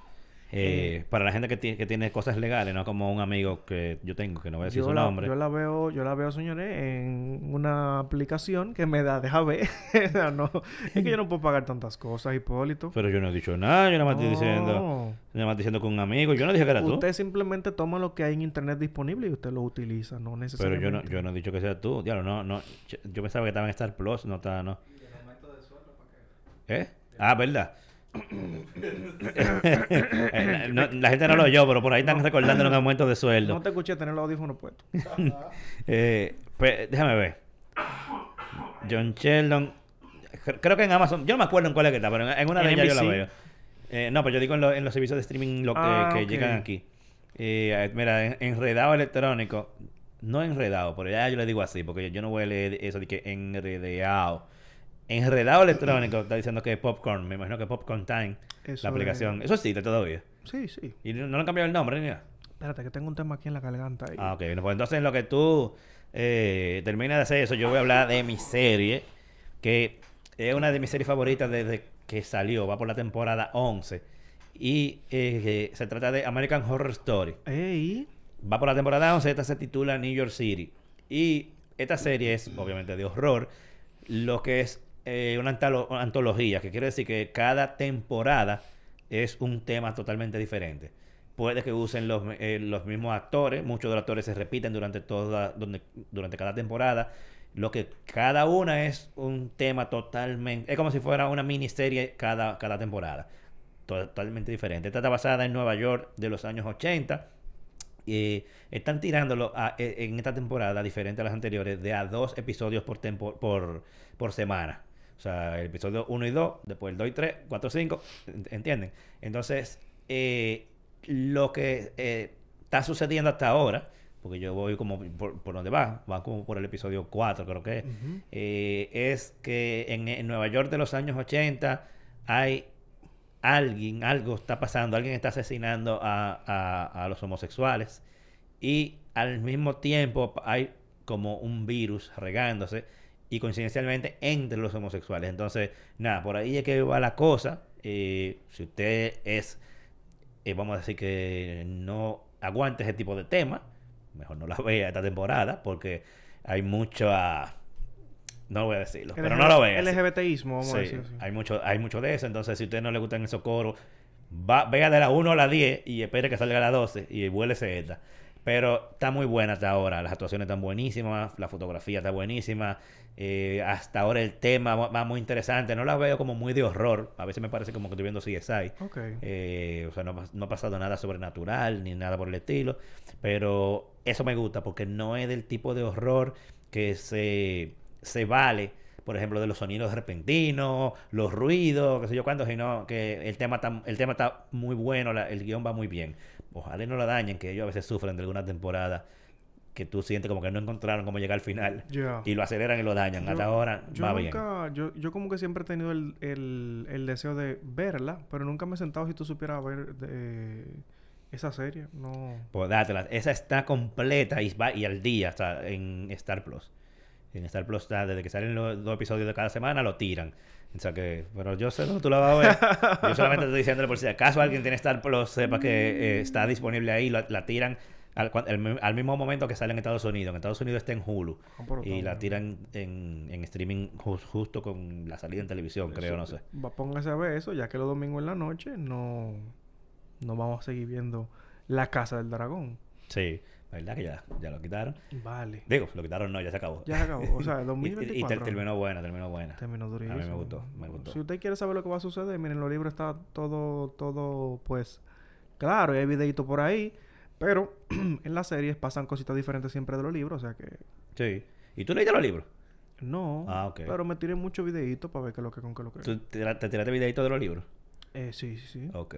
Eh, para la gente que, tiene que tiene cosas legales, no como un amigo que yo tengo, que no voy a decir Yo su la, nombre. yo la veo, yo la veo, señores, en una aplicación que me da, deja ver. No, es que yo no puedo pagar tantas cosas, Hipólito. Pero yo no he dicho nada, yo nada más estoy diciendo, No. yo nada más estoy diciendo con un amigo. Yo no dije que era tú. Usted simplemente toma lo que hay en internet disponible y usted lo utiliza, no Pero necesariamente. yo no, yo no he dicho que sea tú. Diablo, no, no. Yo, yo pensaba que estaba en Star Plus, no está, no. ¿Eh? Ah, ¿verdad? No, la gente no lo oyó, pero por ahí están recordando un aumento de sueldo. No te escuché tener los audífonos puestos. Eh, pues, déjame ver. John Sheldon. cre- Creo que en Amazon. Yo no me acuerdo en cuál es que está, pero en, una de ellas yo la veo. Eh, no, pero yo digo en, lo- en los servicios de streaming lo que, Ah, que llegan aquí. Eh, mira, en- enredado electrónico. no enredado, pero ya yo le digo así, porque yo no voy a leer eso de que enredado. Enredado electrónico, está diciendo que es Popcorn, me imagino que Popcorn Time, Eso la aplicación. es- Eso existe todavía. Sí, sí. Y no, no le han cambiado el nombre ni nada. Espérate, que tengo un tema aquí en la garganta. Ah, ok. Bueno, Pues entonces en lo que tú eh, terminas de hacer eso, yo voy a hablar de mi serie, que es una de mis series favoritas desde que salió, va por la temporada 11. Y eh, se trata de American Horror Story. Ey. Va por la temporada 11, esta se titula New York City. Y esta serie es obviamente de horror, lo que es eh, una antolo- antología, que quiere decir que cada temporada es un tema totalmente diferente. Puede que usen los, eh, los mismos actores, muchos de los actores se repiten durante toda, donde, durante cada temporada. Lo que cada una es un tema totalmente, es como si fuera una miniserie cada, cada temporada. Totalmente diferente. Esta está basada en Nueva York de los años 80 eh, están tirándolo a- e- en esta temporada, diferente a las anteriores, de a dos episodios por, tempo- por, por semana. O sea, el episodio 1 y 2, después el 2 y 3, 4 y 5, ent- ¿entienden? Entonces, eh, lo que eh, está sucediendo hasta ahora, porque yo voy como por, por donde va, va como por el episodio 4, creo que es, Ujú. eh, es que en, en Nueva York de los años 80 hay alguien, algo está pasando, alguien está asesinando a, a- a los homosexuales y al mismo tiempo hay como un virus regándose y coincidencialmente entre los homosexuales. Entonces, nada, por ahí es que va la cosa. Eh, si usted es, eh, vamos a decir que no aguante ese tipo de tema, mejor no la vea esta temporada porque hay mucho a... No voy a decirlo, pero no lo vea. LGBTismo, vamos a decir hay mucho, hay mucho de eso. Entonces, si a usted no le gustan esos coros, va, vea de la 1 a la 10 y espere que salga a la 12 y vuélese esta. Pero está muy buena hasta ahora. Las actuaciones están buenísimas, la fotografía está buenísima. eh, hasta ahora el tema va, va muy interesante. No la veo como muy de horror. A veces me parece como que estoy viendo CSI. Ok. Eh, o sea, no, no ha pasado nada sobrenatural ni nada por el estilo. Pero eso me gusta porque no es del tipo de horror que se, se vale, por ejemplo, de los sonidos repentinos, los ruidos, qué sé yo cuánto, sino que el tema está, el tema está muy bueno, la- el guion va muy bien. Ojalá y no lo dañen, que ellos a veces sufren de alguna temporada que tú sientes como que no encontraron cómo llegar al final y lo aceleran y lo dañan. Yo- Hasta ahora Yo va bien. nunca, yo, yo como que siempre he tenido el, el, el deseo de verla, pero nunca me he sentado si tú supieras ver de, esa serie. No. Pues dátela. Esa está completa y, va, y al día está en Star Plus. En Star Plus desde que salen los dos episodios de cada semana, lo tiran. O sea que, bueno, yo sé dónde tú la vas a ver. yo solamente estoy diciéndole por si acaso alguien tiene Star Plus, sepa que eh, está disponible ahí, la, la tiran al, mismo momento que sale en Estados Unidos. En Estados Unidos está en Hulu. Ah, Y la tiran en, en streaming jus- justo con la salida en televisión, creo, no sé. Va, póngase a ver eso, ya que los domingos en la noche no, no vamos a seguir viendo La Casa del Dragón. Sí, ¿verdad que ya, ya lo quitaron? Vale. Digo, lo quitaron, no, ya se acabó. Ya se acabó. O sea, Y- y, 2024. ter- terminó buena, terminó buena. Terminó durísimo. A mí me gustó, me gustó. Si usted quiere saber lo que va a suceder, miren, los libros está todo, todo, pues, claro, y hay videitos por ahí, pero en las series pasan cositas diferentes siempre de los libros, o sea que Sí. ¿Y tú leíste los libros? no. Ah, ok. Pero me tiré muchos videitos para ver qué es lo que con qué es lo que. ¿Tú te, te tiraste videito de los libros? Eh, sí, sí, sí. Ok.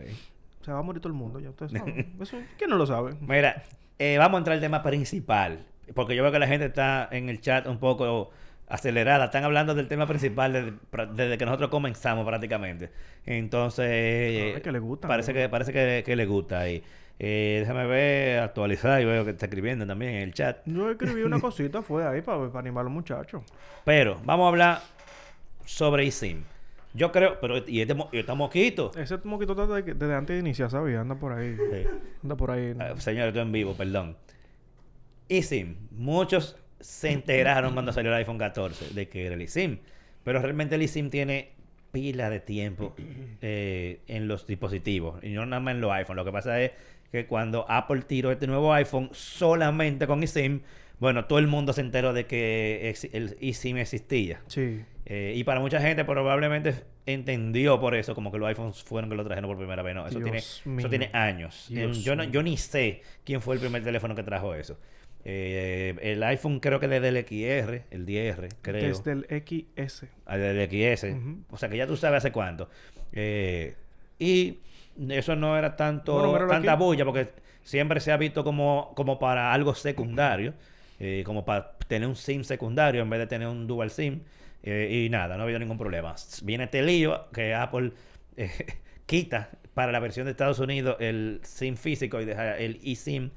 Se va a morir todo el mundo, ya ustedes saben. Eso, ¿quién no lo sabe? Mira, eh, vamos a entrar al tema principal. Porque yo veo que la gente está en el chat un poco acelerada. Están hablando del tema principal desde, que nosotros comenzamos prácticamente. Entonces, eh, es que le gusta, parece, ¿no? que, parece que, que le gusta. ahí. Eh, déjame ver, actualizar y veo que está escribiendo también en el chat. Yo escribí una cosita, fue ahí para, para animar a los muchachos. Pero vamos a hablar sobre eSIM. Yo creo, pero y este, mo- y este moquito. Ese moquito está desde, desde antes de iniciar, ¿sabes? Anda por ahí. Sí. Anda por ahí. Ah, señor, estoy en vivo, perdón. eSIM. Muchos se enteraron cuando salió el iPhone 14 de que era el eSIM. Pero realmente el eSIM tiene pila de tiempo eh, en los dispositivos. Y no nada más en los iPhones. Lo que pasa es que cuando Apple tiró este nuevo iPhone solamente con eSIM, bueno, todo el mundo se enteró de que el eSIM existía. Sí. Eh, y para mucha gente probablemente entendió por eso, como que los iPhones fueron que lo trajeron por primera vez. No, eso, Dios tiene, mío. eso tiene años. Eh, yo, no, yo ni sé quién fue el primer teléfono que trajo eso. Eh, el iPhone creo que desde el XR, el 10R, creo. Desde el XS. Ah, Desde el XS. O sea que ya tú sabes hace cuánto. Eh, y eso no era tanto Bueno, tanta aquí. bulla porque siempre se ha visto como, como para algo secundario. Eh, como para tener un SIM secundario en vez de tener un dual SIM. Eh, y nada, no ha habido ningún problema. Viene este lío que Apple eh, quita para la versión de Estados Unidos el SIM físico y deja el eSIM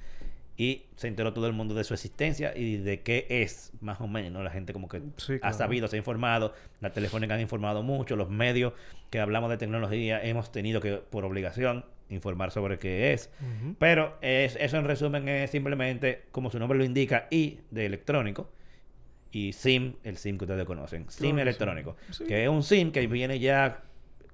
y se enteró todo el mundo de su existencia y de qué es, más o menos. La gente como que Sí, ha sabido, se ha informado, la telefónica han informado mucho, los medios que hablamos de tecnología hemos tenido que, por obligación, informar sobre qué es. Pero es, eso en resumen es simplemente, como su nombre lo indica, I de electrónico y SIM, el SIM que ustedes conocen. SIM Claro electrónico, sí. Que es un SIM que viene ya,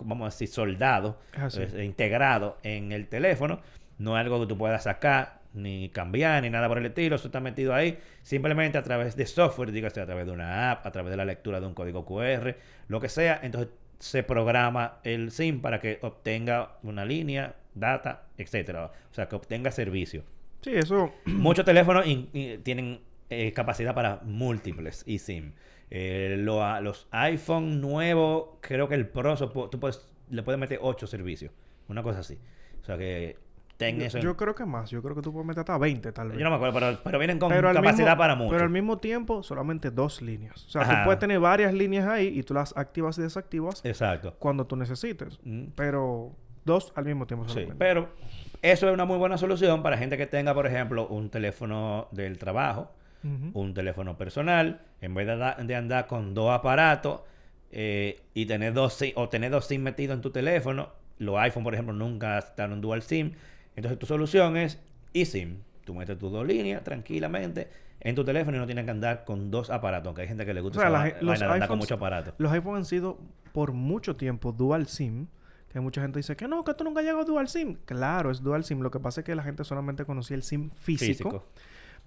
vamos a decir, soldado, es integrado en el teléfono. No es algo que tú puedas sacar, ni cambiar, ni nada por el estilo. Eso está metido ahí simplemente a través de software, dígase a través de una app, a través de la lectura de un código QR, lo que sea. Entonces se programa el SIM para que obtenga una línea, data, etcétera. O sea, que obtenga servicio. Sí, eso. Muchos teléfonos in- in- tienen eh, capacidad para múltiples eSIM. Eh, lo- a- los iPhone nuevos, creo que el Pro, sopo- tú puedes, le puedes meter 8 servicios. Una cosa así. O sea que Yo, eso. en- yo creo que más. Yo creo que tú puedes meter hasta 20, tal vez. yo no me acuerdo, pero, pero vienen con Pero capacidad mismo- para mucho. Pero al mismo tiempo, solamente dos líneas. O sea, Ajá. tú puedes tener varias líneas ahí y tú las activas y desactivas Exacto. cuando tú necesites. Mm. Pero dos al mismo tiempo Sí, solamente. pero eso es una muy buena solución para gente que tenga, por ejemplo, un teléfono del trabajo, un teléfono personal, en vez de, da- de andar con dos aparatos eh, y tener dos SIM, o tener dos SIM metidos en tu teléfono, los iPhone, por ejemplo, nunca están en dual SIM. Entonces tu solución es eSIM. Tú metes tus dos líneas tranquilamente en tu teléfono y no tienes que andar con dos aparatos, aunque hay gente que le gusta O sea, la los andar con iPhones- mucho aparato. Los iPhone han sido por mucho tiempo dual SIM. Que mucha gente dice que no, que tú nunca llegado a dual SIM. Claro, es dual SIM. Lo que pasa es que la gente solamente conocía el SIM físico.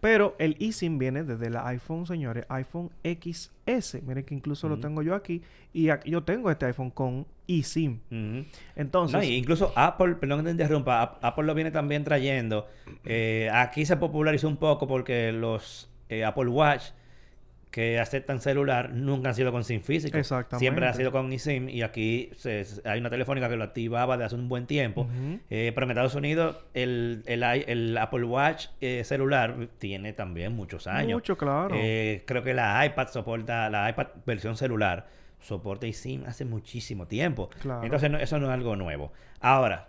Pero el eSIM viene desde la iPhone, señores, iPhone XS. Miren que incluso lo tengo yo aquí. Y aquí yo tengo este iPhone con eSIM. Entonces, No, y incluso Apple, perdón que te interrumpa, Ap- Apple lo viene también trayendo. eh, aquí se popularizó un poco porque los eh, Apple Watch que aceptan celular nunca han sido con SIM físico. Exactamente. Siempre ha sido con eSIM y aquí se- hay una telefónica que lo activaba de hace un buen tiempo. Eh, pero en Estados Unidos el, el, Apple Watch eh, celular tiene también muchos años. mucho, claro. Eh, creo que la iPad soporta, la iPad versión celular soporta eSIM hace muchísimo tiempo. Claro. Entonces no- eso no es algo nuevo. Ahora,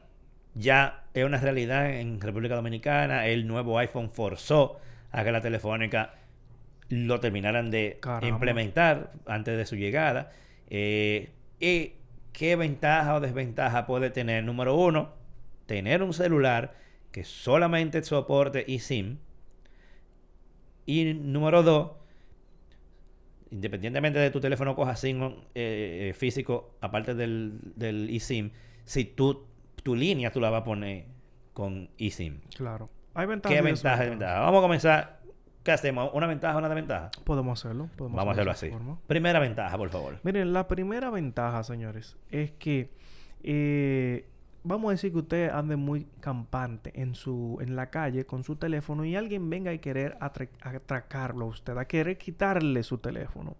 ya es una realidad en República Dominicana. El nuevo iPhone forzó a que la telefónica lo terminaran de Caramba. implementar antes de su llegada. Eh, ¿Y qué ventaja o desventaja puede tener? Número uno, tener un celular que solamente soporte eSIM. Y número dos, independientemente de tu teléfono coja SIM eh, eh, físico, aparte del, del eSIM, si tú, tu línea tú la vas a poner con eSIM. Claro. Hay ventajas. ¿Qué y ventaja? Vamos a comenzar. ¿Qué hacemos? ¿Una ventaja o una desventaja? Podemos hacerlo. Podemos Vamos a hacerlo así. forma. Primera ventaja, por favor. Miren, la primera ventaja, señores, es que eh, vamos a decir que usted ande muy campante en su en la calle con su teléfono y alguien venga y querer atra- atracarlo a usted, a querer quitarle su teléfono.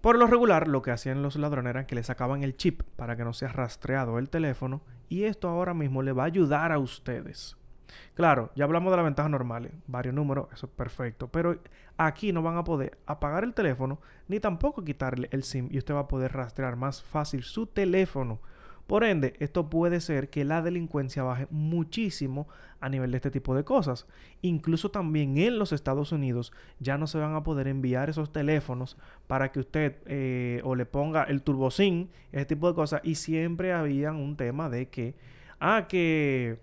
Por lo regular, lo que hacían los ladrones era que le sacaban el chip para que no sea rastreado el teléfono y esto ahora mismo le va a ayudar a ustedes. Claro, ya hablamos de las ventajas normales, varios números, eso es perfecto, pero aquí no van a poder apagar el teléfono ni tampoco quitarle el SIM y usted va a poder rastrear más fácil su teléfono. Por ende, esto puede ser que la delincuencia baje muchísimo a nivel de este tipo de cosas. Incluso también en los Estados Unidos ya no se van a poder enviar esos teléfonos para que usted eh, o le ponga el turbocin, ese tipo de cosas. Y siempre había un tema de que, ah, que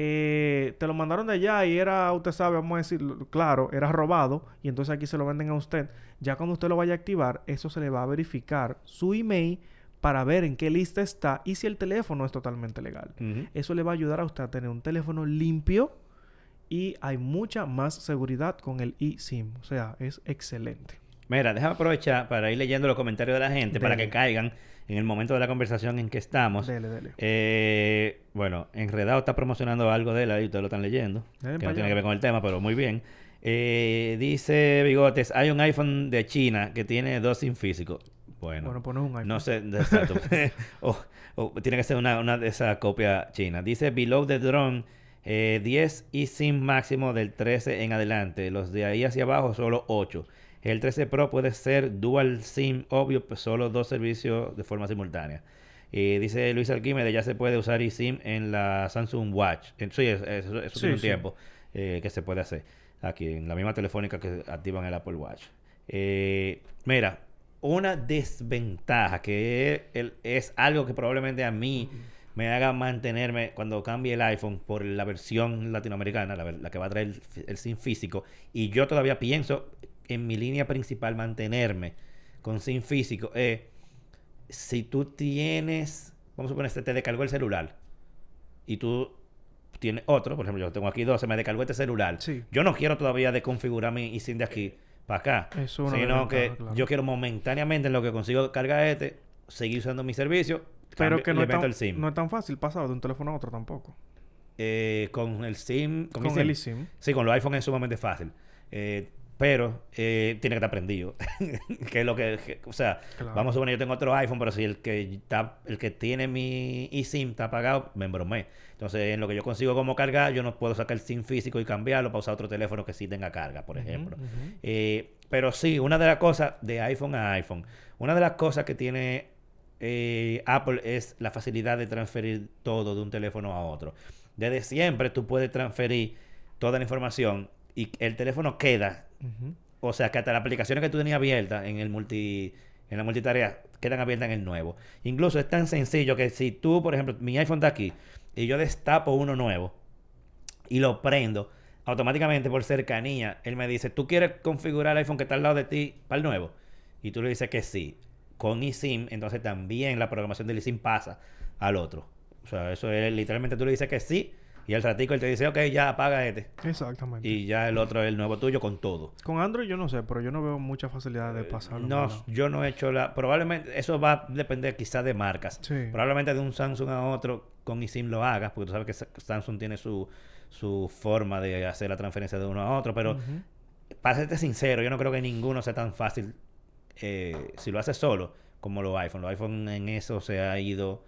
eh, te lo mandaron de allá y era, usted sabe, vamos a decir, claro, era robado y entonces aquí se lo venden a usted. Ya cuando usted lo vaya a activar, eso se le va a verificar su email para ver en qué lista está y si el teléfono es totalmente legal. Eso le va a ayudar a usted a tener un teléfono limpio y hay mucha más seguridad con el eSIM. O sea, es excelente. Mira, déjame aprovechar para ir leyendo los comentarios de la gente para que caigan en el momento de la conversación en que estamos. Dele, dele. Eh, bueno, Enredado está promocionando algo de él ahí, ustedes lo están leyendo. Dele que no tiene que ver con el tema, pero muy bien. Eh, dice Bigotes, hay un iPhone de China que tiene dos SIM físicos. Bueno, Bueno, pones un iPhone. no sé, exacto. o, o tiene que ser una, una de esas copias chinas. Dice Below the Drone, Eh, 10 eSIM máximo del 13 en adelante. Los de ahí hacia abajo solo 8. El 13 Pro puede ser dual SIM, obvio, pues solo dos servicios de forma simultánea. Eh, dice Luis Alquímedes, ya se puede usar eSIM en la Samsung Watch. Sí, eso, eso- eso Sí, tiene un sí. tiempo eh, que se puede hacer. Aquí, en la misma telefónica que activan el Apple Watch. Eh, mira, una desventaja que es, algo que probablemente a mí me haga mantenerme cuando cambie el iPhone por la versión latinoamericana, la, que va a traer el SIM físico, y yo todavía pienso en mi línea principal mantenerme con SIM físico, es si tú tienes, vamos a suponer, se te descargó el celular y tú tienes otro, por ejemplo, yo tengo aquí dos, se me descargó este celular. Sí. Yo no quiero todavía desconfigurar mi eSIM de aquí para acá, Eso es una sino que claro. yo quiero momentáneamente en lo que consigo cargar este, seguir usando mi servicio, Pero cambio- que no es, tan, SIM. no es tan fácil pasar de un teléfono a otro tampoco. Eh, con el SIM, con, el SIM. Sí, con los iPhone es sumamente fácil. Eh, pero eh, tiene que estar prendido. que es lo que, que- o sea, Claro. vamos a suponer yo tengo otro iPhone, pero si el que está, el que tiene mi eSIM está apagado, me embromé. Entonces, en lo que yo consigo como cargar, yo no puedo sacar el SIM físico y cambiarlo para usar otro teléfono que sí tenga carga, por ejemplo. Eh, pero sí, una de las cosas de iPhone a iPhone, una de las cosas que tiene eh, Apple es la facilidad de transferir todo de un teléfono a otro. Desde siempre tú puedes transferir toda la información y el teléfono queda, o sea, que hasta las aplicaciones que tú tenías abiertas en el multi en la multitarea quedan abiertas en el nuevo. Incluso es tan sencillo que si tú, por ejemplo, mi iPhone está aquí y yo destapo uno nuevo y lo prendo, automáticamente por cercanía, él me dice, ¿tú quieres configurar el iPhone que está al lado de ti para el nuevo? Y tú le dices que sí. Con eSIM, entonces también la programación del eSIM pasa al otro. O sea, eso es literalmente tú le dices que sí y al ratico él te dice, ok, ya apaga este. Exactamente. Y ya el otro es el nuevo tuyo con todo. Con Android yo no sé, pero yo no veo mucha facilidad de pasarlo. en No, yo no he hecho la... Probablemente eso va a depender quizás de marcas. Sí. Probablemente de un Samsung a otro con eSIM lo hagas, porque tú sabes que Sa- Samsung tiene su, su forma de hacer la transferencia de uno a otro, pero Ujú. para serte sincero, yo no creo que ninguno sea tan fácil eh, si lo haces solo como los iPhone. Los iPhone en eso se ha ido...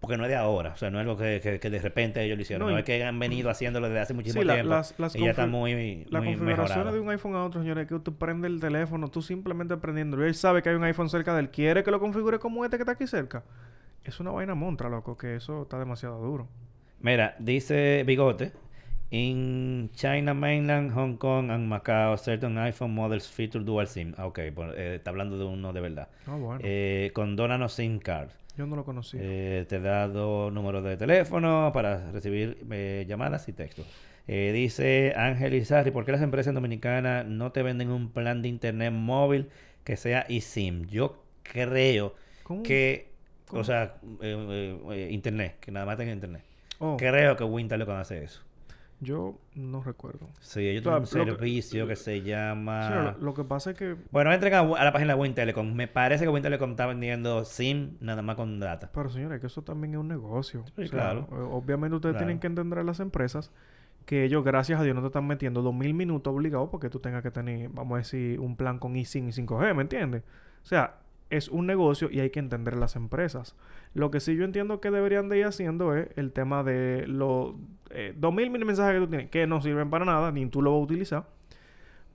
Porque no es de ahora, o sea, no es algo que, que- que de repente ellos lo hicieron, No, es que han venido haciéndolo desde hace muchísimo Sí, la- tiempo las- las y ya está muy, muy configuraciones mejorado. de un iPhone a otro, señores, que tú prendes el teléfono, tú simplemente prendiéndolo. y Él sabe que hay un iPhone cerca de él. Quiere que lo configure como este que está aquí cerca. Es una vaina montra, loco, que eso está demasiado duro. Mira, dice Bigote, in China, mainland, Hong Kong and Macau, certain iPhone models feature dual SIM. Ah, ok, pues, eh, está hablando de uno de verdad. Ah, bueno. Eh, con Donano SIM card. Yo no lo conocí. Eh, te da dos números de teléfono para recibir eh, llamadas y textos. Eh, dice Ángel Izarri, ¿por qué las empresas dominicanas no te venden un plan de internet móvil que sea eSIM? Yo creo ¿Cómo? que, ¿Cómo? o sea, eh, internet, que nada más tenga internet. Oh, Creo que Winter lo conoce eso. Yo no recuerdo. Sí, ellos Claro, tienen un que- servicio que se llama... Lo que pasa es que... Bueno, entren a, a la página de Win Telecom. Me parece que Win Telecom está vendiendo SIM nada más con data. Pero señores, que eso también es un negocio. Sí, claro. eh, Obviamente ustedes Claro. tienen que entender a las empresas que ellos, gracias a Dios, no te están metiendo 2.000 minutos obligados porque tú tengas que tener, vamos a decir, un plan con eSIM y 5G, ¿me entiendes? O sea, es un negocio y hay que entender las empresas. Lo que sí yo entiendo que deberían de ir haciendo es el tema de los eh, 2.000 mil mensajes que tú tienes, que no sirven para nada, ni tú lo vas a utilizar,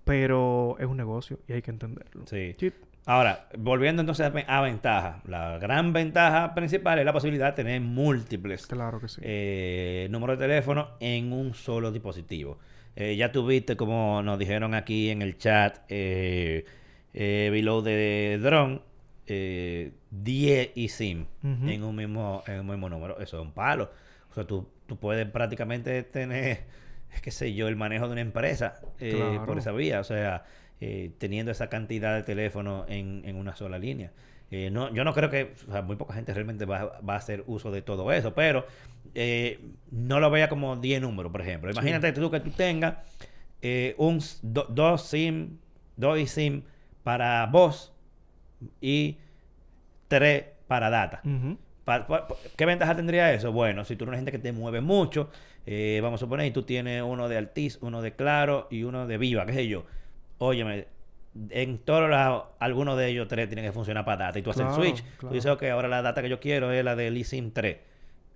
pero es un negocio y hay que entenderlo. Sí. Sí. Ahora, volviendo entonces a, a ventaja. La gran ventaja principal es la posibilidad de tener múltiples Claro que sí. eh, números de teléfono en un solo dispositivo. Eh, ya tuviste, como nos dijeron aquí en el chat, eh, eh, below de drone, eh, 10 y SIM en un mismo en un mismo número. Eso es un palo. O sea, tú, tú puedes prácticamente tener, qué sé yo, el manejo de una empresa eh, Claro. por esa vía. O sea, eh, teniendo esa cantidad de teléfonos en, en una sola línea. Eh, no, yo no creo que, o sea, muy poca gente realmente va, va a hacer uso de todo eso, pero no lo vea como 10 números, por ejemplo. Sí. Imagínate tú que tú tengas un, do- dos SIM, dos eSIM para voz y tres para data. ¿Qué ventaja tendría eso? Bueno, si tú eres una gente que te mueve mucho, eh, vamos a suponer, y tú tienes uno de Altiz, uno de Claro y uno de Viva, qué sé yo. Óyeme, en todos lados, alguno de ellos tres tienen que funcionar para data. Y tú haces el switch. claro. Tú dices, ok, ahora la data que yo quiero es la del eSIM 3.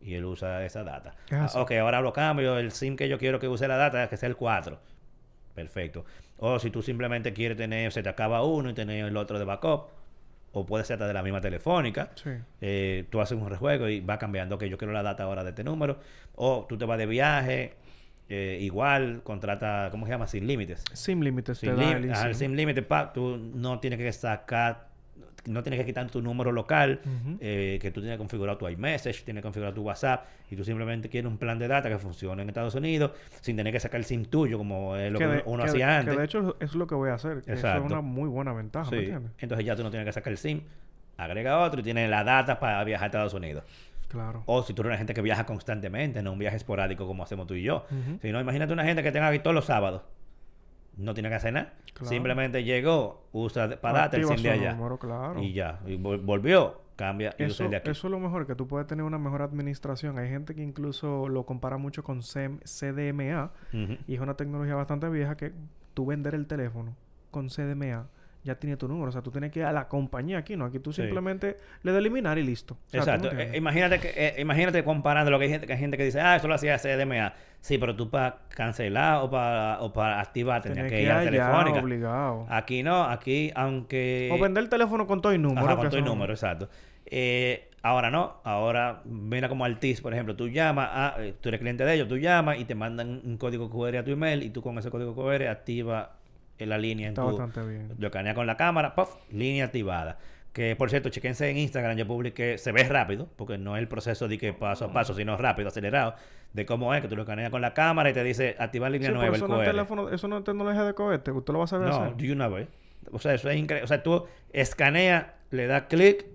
y él usa esa data. Es Ah, así. ok, ahora lo cambio, el SIM que yo quiero que use la data, que sea el 4. Perfecto. O si tú simplemente quieres tener, se te acaba uno y tener el otro de backup, o puede ser hasta de la misma telefónica. Sí. Eh, tú haces un rejuego y va cambiando, que yo quiero la data ahora de este número. O tú te vas de viaje, eh, igual, contrata, ¿cómo se llama? Sin límites. Sin límites te Sin, da lim- el ajá, el eSIM. sin límite, pa, tú no tienes que sacar, no tienes que quitar tu número local, eh, que tú tienes configurado tu iMessage, tienes configurado tu WhatsApp, y tú simplemente quieres un plan de data que funcione en Estados Unidos, sin tener que sacar el SIM tuyo, como es lo que, de- uno que de- hacía antes. Que de hecho es lo que voy a hacer. que Eso Exacto. es una muy buena ventaja, ¿me Sí. entiendes? Entonces ya tú no tienes que sacar el SIM, agrega otro y tienes la data para viajar a Estados Unidos. Claro. O si tú eres una gente que viaja constantemente, no un viaje esporádico como hacemos tú y yo. Ujú. Si no, imagínate una gente que tenga aquí todos los sábados. No tiene que hacer nada. Claro. Simplemente llegó, usa para data el SIM de allá. número, claro. Y ya. Y vol- volvió, cambia y usa Eso, el de aquí. eso es lo mejor, que tú puedes tener una mejor administración. Hay gente que incluso lo compara mucho con CM CDMA y es una tecnología bastante vieja que tú vender el teléfono con CDMA ya tiene tu número. O sea, tú tienes que ir a la compañía aquí, ¿no? Aquí tú Sí. simplemente le das eliminar y listo. O sea, ¿tú me Exacto. Eh, imagínate que eh, imagínate comparando lo que hay gente que hay gente que dice, ah, eso lo hacía CDMA. Sí, pero tú para cancelar o para o para activar tenías que ir a la telefónica. obligado. Aquí no, aquí aunque o vender el teléfono con todo y número. Ajá, con tu son- número, exacto. Eh, ahora no, ahora mira como Altis, por ejemplo, tú llamas, a, eh, tú eres cliente de ellos, tú llamas y te mandan un código QR a tu email y tú con ese código QR activa en la línea en Está tu, bastante bien. lo escaneas con la cámara, ¡puff! línea activada. Que por cierto, chequense en Instagram, yo publiqué, se ve rápido, porque no es el proceso de que paso a paso, sino rápido, acelerado, de cómo es, que tú lo escaneas con la cámara y te dice activar línea Sí, pero nueva, eso el no, QR. teléfono, eso no es tecnología de cohete. Usted lo va a saber No, hacer. de una vez. O sea, eso es increíble. O sea, tú escaneas, le das clic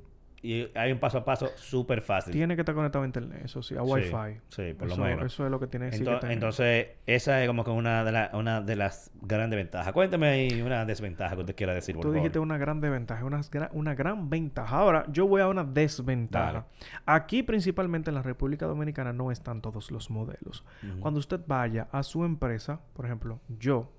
y hay un paso a paso súper fácil. Tiene que estar conectado a internet, eso sí, a Sí, Wi-Fi. sí, por lo menos. Eso es lo que tiene sí que Ento- tener. entonces, esa es como que una de, la- una de las grandes ventajas. Cuéntame ahí una desventaja que usted quiera decir, por Tú favor. dijiste una gran desventaja, una, una gran ventaja. Ahora, yo voy a una desventaja. Dale. Aquí, principalmente en la República Dominicana, no están todos los modelos. Cuando usted vaya a su empresa, por ejemplo, yo,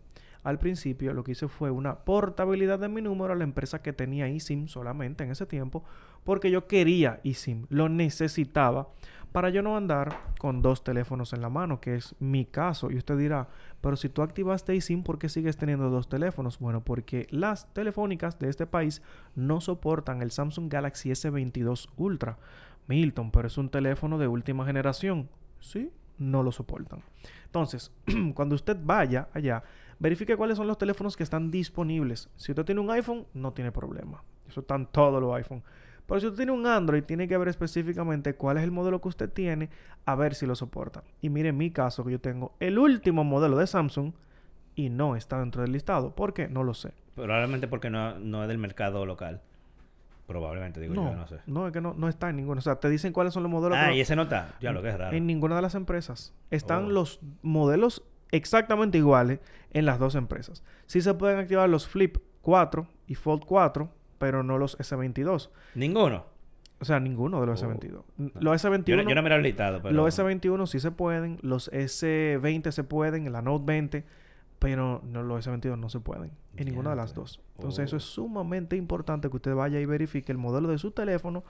al principio lo que hice fue una portabilidad de mi número a la empresa que tenía eSIM solamente en ese tiempo, porque yo quería eSIM, lo necesitaba para yo no andar con dos teléfonos en la mano, que es mi caso. Y usted dirá, pero si tú activaste eSIM, ¿por qué sigues teniendo dos teléfonos? Bueno, porque las telefónicas de este país no soportan el Samsung Galaxy S22 Ultra. Milton, pero es un teléfono de última generación. Sí, no lo soportan. Entonces, cuando usted vaya allá, verifique cuáles son los teléfonos que están disponibles. Si usted tiene un iPhone, no tiene problema. Eso están todos los iPhones. Pero si usted tiene un Android, tiene que ver específicamente cuál es el modelo que usted tiene, a ver si lo soporta. Y mire en mi caso, que yo tengo el último modelo de Samsung y no está dentro del listado. ¿Por qué? No lo sé. Probablemente porque no, no es del mercado local. Probablemente, digo No, yo, no sé. no, es que no, no está en ninguno. O sea, te dicen cuáles son los modelos. que Ah, no- y ese no está. Ya lo que es raro. En ninguna de las empresas. Están Oh. los modelos exactamente iguales en las dos empresas. Sí se pueden activar los Flip 4 y Fold 4, pero no los S22. Ninguno. O sea, ninguno de los Oh. S22. N- Los S21, Yo no, yo no miro el listado, pero... los S21 sí se pueden, los S20 se pueden, la Note 20, pero no, los S22 no se pueden en ninguna de las dos. Entonces, eso Oh. es sumamente importante que usted vaya y verifique el modelo de su teléfono.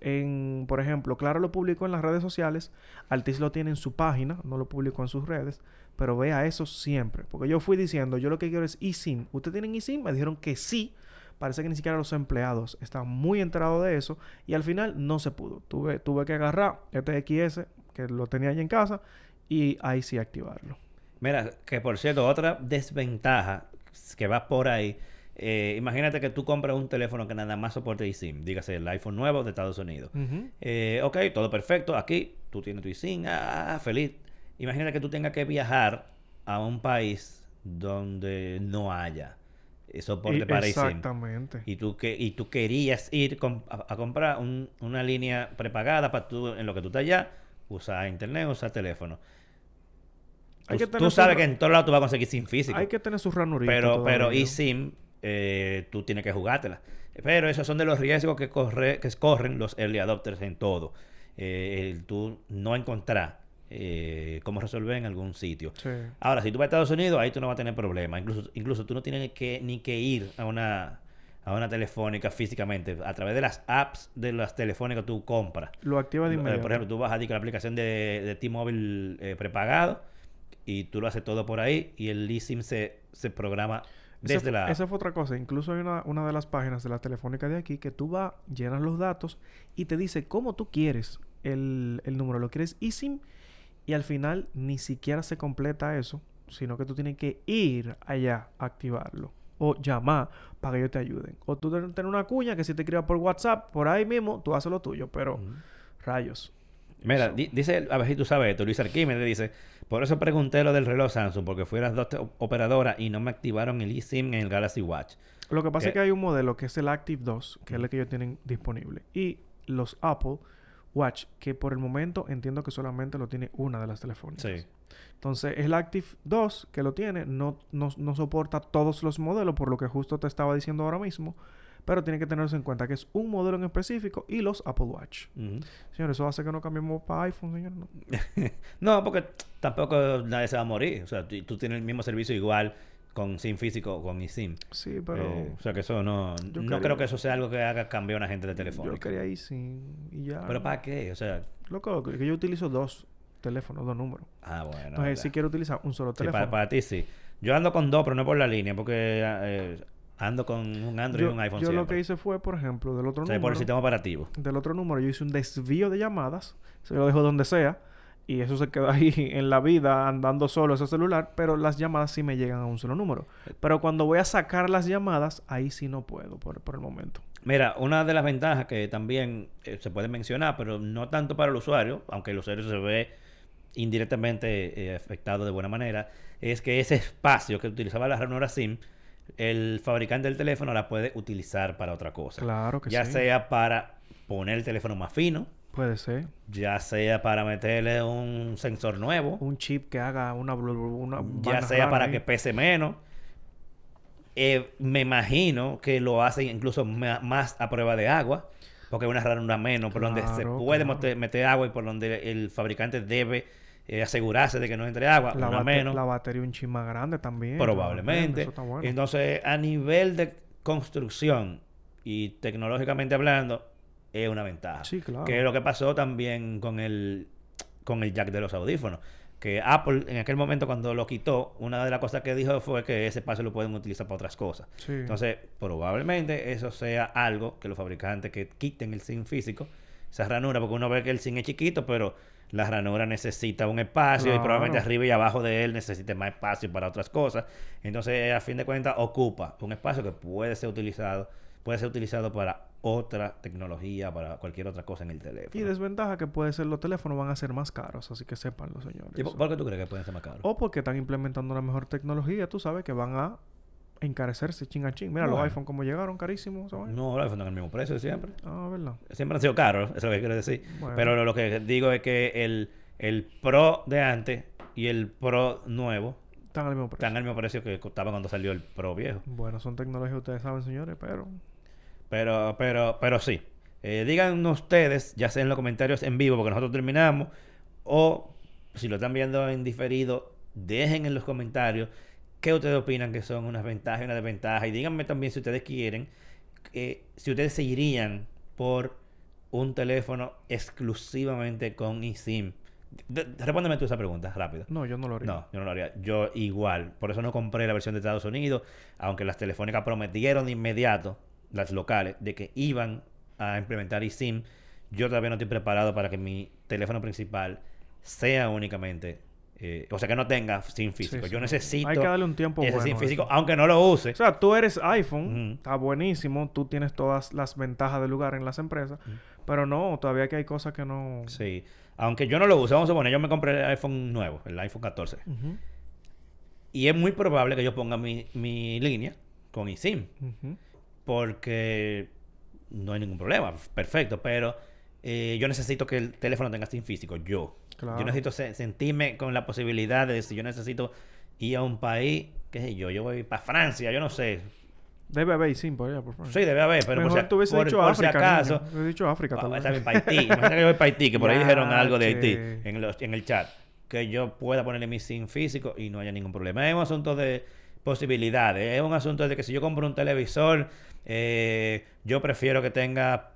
En, por ejemplo, Claro lo publicó en las redes sociales, Altis lo tiene en su página, no lo publicó en sus redes, pero vea eso siempre. Porque yo fui diciendo, yo lo que quiero es eSIM. ¿Ustedes tienen eSIM? Me dijeron que sí. Parece que ni siquiera los empleados están muy enterados de eso. Y al final no se pudo. Tuve, tuve que agarrar este XS, que lo tenía ahí en casa, y ahí sí activarlo. Mira, que por cierto, otra desventaja que va por ahí. eh, imagínate que tú compras un teléfono que nada más soporte eSIM. Dígase el iPhone nuevo de Estados Unidos. Ujú. Eh, ok, todo perfecto. Aquí tú tienes tu eSIM. Ah, feliz. Imagínate que tú tengas que viajar a un país donde no haya eh, soporte Y- para eSIM. Exactamente. Y tú, que, y tú querías ir com- a, a comprar un- una línea prepagada para tú, en lo que tú estás allá, usar internet, usar teléfono. Hay Tú, que sabes que en todos lados tú vas a conseguir SIM físico. Hay que tener su ranurita. pero, pero todavía. eSIM, eh, tú tienes que jugártela. Pero esos son de los riesgos que, corre, que corren los early adopters en todo. Eh, el tú no encontrar eh, cómo resolver en algún sitio. Sí. Ahora, si tú vas a Estados Unidos, ahí tú no vas a tener problema. Incluso, incluso tú no tienes que, ni que ir a una, a una telefónica físicamente. A través de las apps de las telefónicas tú compras. Lo activa de Eh, inmediato. Por ejemplo, tú vas a la aplicación de, de T-Mobile eh, prepagado y tú lo haces todo por ahí y el eSIM se, se programa Esa desde fue- la. Esa fue otra cosa. Incluso hay una, una de las páginas de la telefónica de aquí que tú vas, llenas los datos y te dice cómo tú quieres el, el número. Lo quieres eSIM y al final ni siquiera se completa eso, sino que tú tienes que ir allá a activarlo. O llamar para que ellos te ayuden. O tú tienes tener una cuña que si te escriba por WhatsApp, por ahí mismo, tú haces lo tuyo. Pero, rayos. Mira, di- dice, a ver si tú sabes esto, Luis Arquímedes dice, por eso pregunté lo del reloj Samsung, porque fui a las dos operadoras y no me activaron el eSIM en el Galaxy Watch. Lo que pasa es Que- que hay un modelo que es el Active 2, que es el que ellos tienen disponible. Y los Apple Watch, que por el momento entiendo que solamente lo tiene una de las telefónicas. Sí. Entonces, el Active 2 que lo tiene no, no, no soporta todos los modelos, por lo que justo te estaba diciendo ahora mismo. Pero tiene que tenerse en cuenta que es un modelo en específico y los Apple Watch. Ujú. Señores, eso hace que no cambiemos para iPhone, señor. No. No, porque tampoco nadie se va a morir. O sea, tú, tienes el mismo servicio igual con SIM físico o con eSIM. Sí, pero Eh, o sea, que eso no... Yo no quería- creo que eso sea algo que haga cambiar a una gente de yo telefónica. quería sin... Y ya. ¿Pero para qué? O sea... Loco, que yo utilizo dos teléfonos, dos números. Ah, bueno. Entonces, si quiero utilizar un solo Sí, teléfono. para, para ti sí. Yo ando con dos, pero no por la línea, porque eh, ando con un Android yo y un iPhone yo lo que hice fue, por ejemplo, del otro O sea, por número. el sistema operativo. Del otro número yo hice un desvío de llamadas. Se lo dejo donde sea. Y eso se queda ahí en la vida andando solo ese celular. Pero las llamadas sí me llegan a un solo número. Pero cuando voy a sacar las llamadas, ahí sí no puedo por, por el momento. Mira, una de las ventajas que también eh, se puede mencionar, pero no tanto para el usuario, aunque el usuario se ve indirectamente eh, afectado de buena manera, es que ese espacio que utilizaba la ranura SIM, el fabricante del teléfono la puede utilizar para otra cosa. Claro que ya sí. sea para poner el teléfono más fino, Puede ser. ya sea para meterle un sensor nuevo, Un chip que haga una... una ya sea para ahí. que pese menos. Eh, me imagino que lo hacen incluso más a prueba de agua, porque hay una ranura menos por donde se puede claro. meter agua y por donde el fabricante debe eh, asegurarse de que no entre agua, La, una menos, la batería un chip más grande también. probablemente. Eso está bueno. Entonces, a nivel de construcción y tecnológicamente hablando, es una ventaja. Sí, claro. Que es lo que pasó también con el, con el jack de los audífonos. Que Apple, en aquel momento, cuando lo quitó, una de las cosas que dijo fue que ese espacio lo pueden utilizar para otras cosas. Sí. Entonces, probablemente eso sea algo que los fabricantes que quiten el SIM físico, esa ranura, porque uno ve que el SIM es chiquito, pero la ranura necesita un espacio y probablemente arriba y abajo de él necesite más espacio para otras cosas. Entonces, a fin de cuentas, ocupa un espacio que puede ser utilizado, puede ser utilizado para otra tecnología, para cualquier otra cosa en el teléfono. Y desventaja que puede ser los teléfonos van a ser más caros, así que sepanlo, señores. ¿Y por, por qué tú crees que pueden ser más caros? O porque están implementando una mejor tecnología, tú sabes que van a encarecerse ching a ching. Mira, los iPhone como llegaron carísimos, ¿sabes? No, los iPhone están al mismo precio de siempre. Ah, ¿verdad? Siempre han sido caros, eso es lo que quiero decir. Bueno. Pero lo, lo que digo es que el, el Pro de antes y el Pro nuevo Están al mismo precio. están al mismo precio que costaba cuando salió el Pro viejo. Bueno, son tecnologías, ustedes saben, señores, pero... Pero, pero, pero sí. Eh, díganos ustedes, ya sea en los comentarios en vivo, porque nosotros terminamos, o si lo están viendo en diferido, dejen en los comentarios qué ustedes opinan que son unas ventajas y unas desventajas. Y díganme también si ustedes quieren, eh, si ustedes se irían por un teléfono exclusivamente con eSIM. De- de- Respóndeme tú esa pregunta, rápido. No, yo no lo haría. No, yo no lo haría. Yo igual. Por eso no compré la versión de Estados Unidos, aunque las telefónicas prometieron de inmediato, las locales, de que iban a implementar eSIM. Yo todavía no estoy preparado para que mi teléfono principal sea únicamente, eh, o sea, que no tenga SIM físico. sí. Yo necesito Hay que darle un tiempo ese bueno SIM a físico, eso. aunque no lo use. O sea, tú eres iPhone, está buenísimo, tú tienes todas las ventajas del lugar en las empresas, pero no, todavía que hay cosas que no... Sí. Aunque yo no lo use, vamos a suponer, yo me compré el iPhone nuevo, el iPhone 14. Ujú, Y es muy probable que yo ponga mi, mi línea con eSIM. ujú. porque no hay ningún problema, perfecto, pero eh, yo necesito que el teléfono tenga SIM físico, yo. Claro. Yo necesito se- sentirme con la posibilidad de si yo necesito ir a un país, qué sé yo, yo voy para Francia, yo no sé. Debe haber sin por allá, por favor. Sí, debe haber, pero Mejor por si, tú hubiese por- dicho por si África, acaso... niño. Hubiese dicho África, Ah, está bien, para Haití. Imagínate que yo voy para Haití, que por ahí dijeron algo de Haití en, los- en el chat. Que yo pueda ponerle mi SIM físico y no haya ningún problema. Es un asunto de posibilidades. Es un asunto de que si yo compro un televisor Eh, yo prefiero que tenga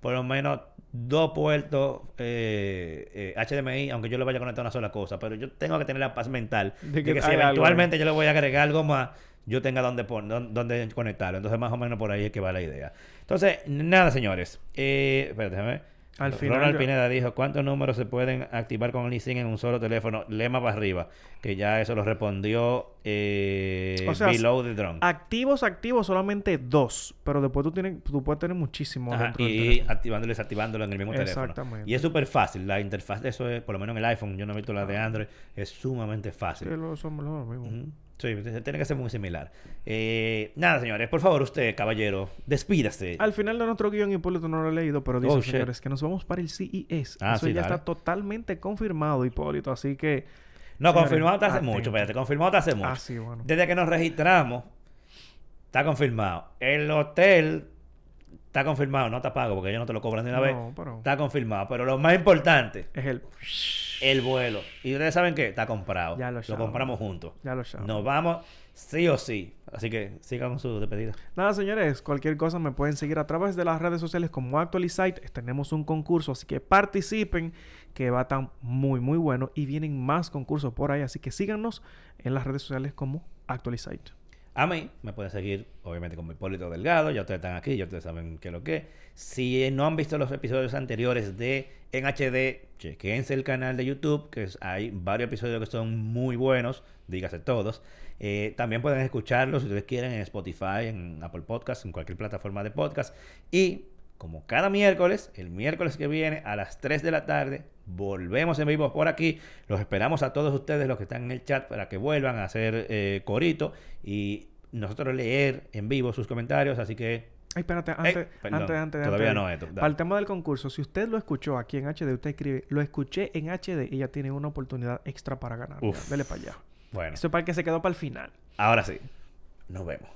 por lo menos dos puertos eh, eh, HDMI, aunque yo le vaya a conectar una sola cosa, pero yo tengo que tener la paz mental De de que si algo eventualmente yo le voy a agregar algo más, yo tenga donde, donde conectarlo. Entonces, más o menos por ahí es que va la idea. Entonces, nada, señores. Eh, espérate, déjame. Al final Ronald Pineda dijo, ¿cuántos números se pueden activar con el eSIM en un solo teléfono? Lema para arriba. Que ya eso lo respondió eh, O sea, Below the Drone. Activos, activos, solamente dos. Pero después tú, tienes, tú puedes tener muchísimos Ajá, y activándolo y desactivándolo en el mismo teléfono. Exactamente. Y es súper fácil. La interfaz de eso es, por lo menos en el iPhone, yo no he visto la de Android, es sumamente fácil. Sí, lo- somos lo mismo. Ujú. Sí, tiene que ser muy similar. Eh, nada, señores, por favor, usted, caballero, despídase. Al final de nuestro guion, Hipólito no lo he leído, pero dice, Oh, señores, que nos vamos para el CES. Ah, Eso sí, ya está totalmente confirmado, Hipólito. Así que... No, señores, confirmado hasta hace atento. mucho, espérate, confirmado hasta hace mucho. Ah, sí, bueno. Desde que nos registramos, está confirmado. El hotel está confirmado, no te pago porque ellos no te lo cobran de una vez. No, pero... Está confirmado. Pero lo más importante, Es el... el vuelo. Y ustedes saben que está comprado. Ya lo lo compramos juntos. Ya lo saben. Nos vamos sí o sí. Así que sigan con su despedida. Nada, señores, cualquier cosa me pueden seguir a través de las redes sociales como Actualizite. Tenemos un concurso, así que participen, que va estar muy, muy bueno. Y vienen más concursos por ahí, así que síganos en las redes sociales como Actualizite. A mí me pueden seguir, obviamente, como Hipólito Delgado. Ya ustedes están aquí, ya ustedes saben qué es lo que. Si no han visto los episodios anteriores de En HD, chequense el canal de YouTube, que hay varios episodios que son muy buenos, dígase todos. Eh, también pueden escucharlos si ustedes quieren en Spotify, en Apple Podcasts, en cualquier plataforma de podcast. Y como cada miércoles, el miércoles que viene a las 3 de la tarde, volvemos en vivo por aquí. Los esperamos a todos ustedes, los que están en el chat, para que vuelvan a hacer eh, corito y nosotros leer en vivo sus comentarios. Así que, Ay, espérate, Ey, antes, perdón, antes, antes, todavía antes. no esto. Para el tema del concurso, si usted lo escuchó aquí en HD, usted escribe, lo escuché en HD y ya tiene una oportunidad extra para ganar. Uf. Dele para allá. bueno, Eso es para el que se quedó para el final. ahora sí, nos vemos.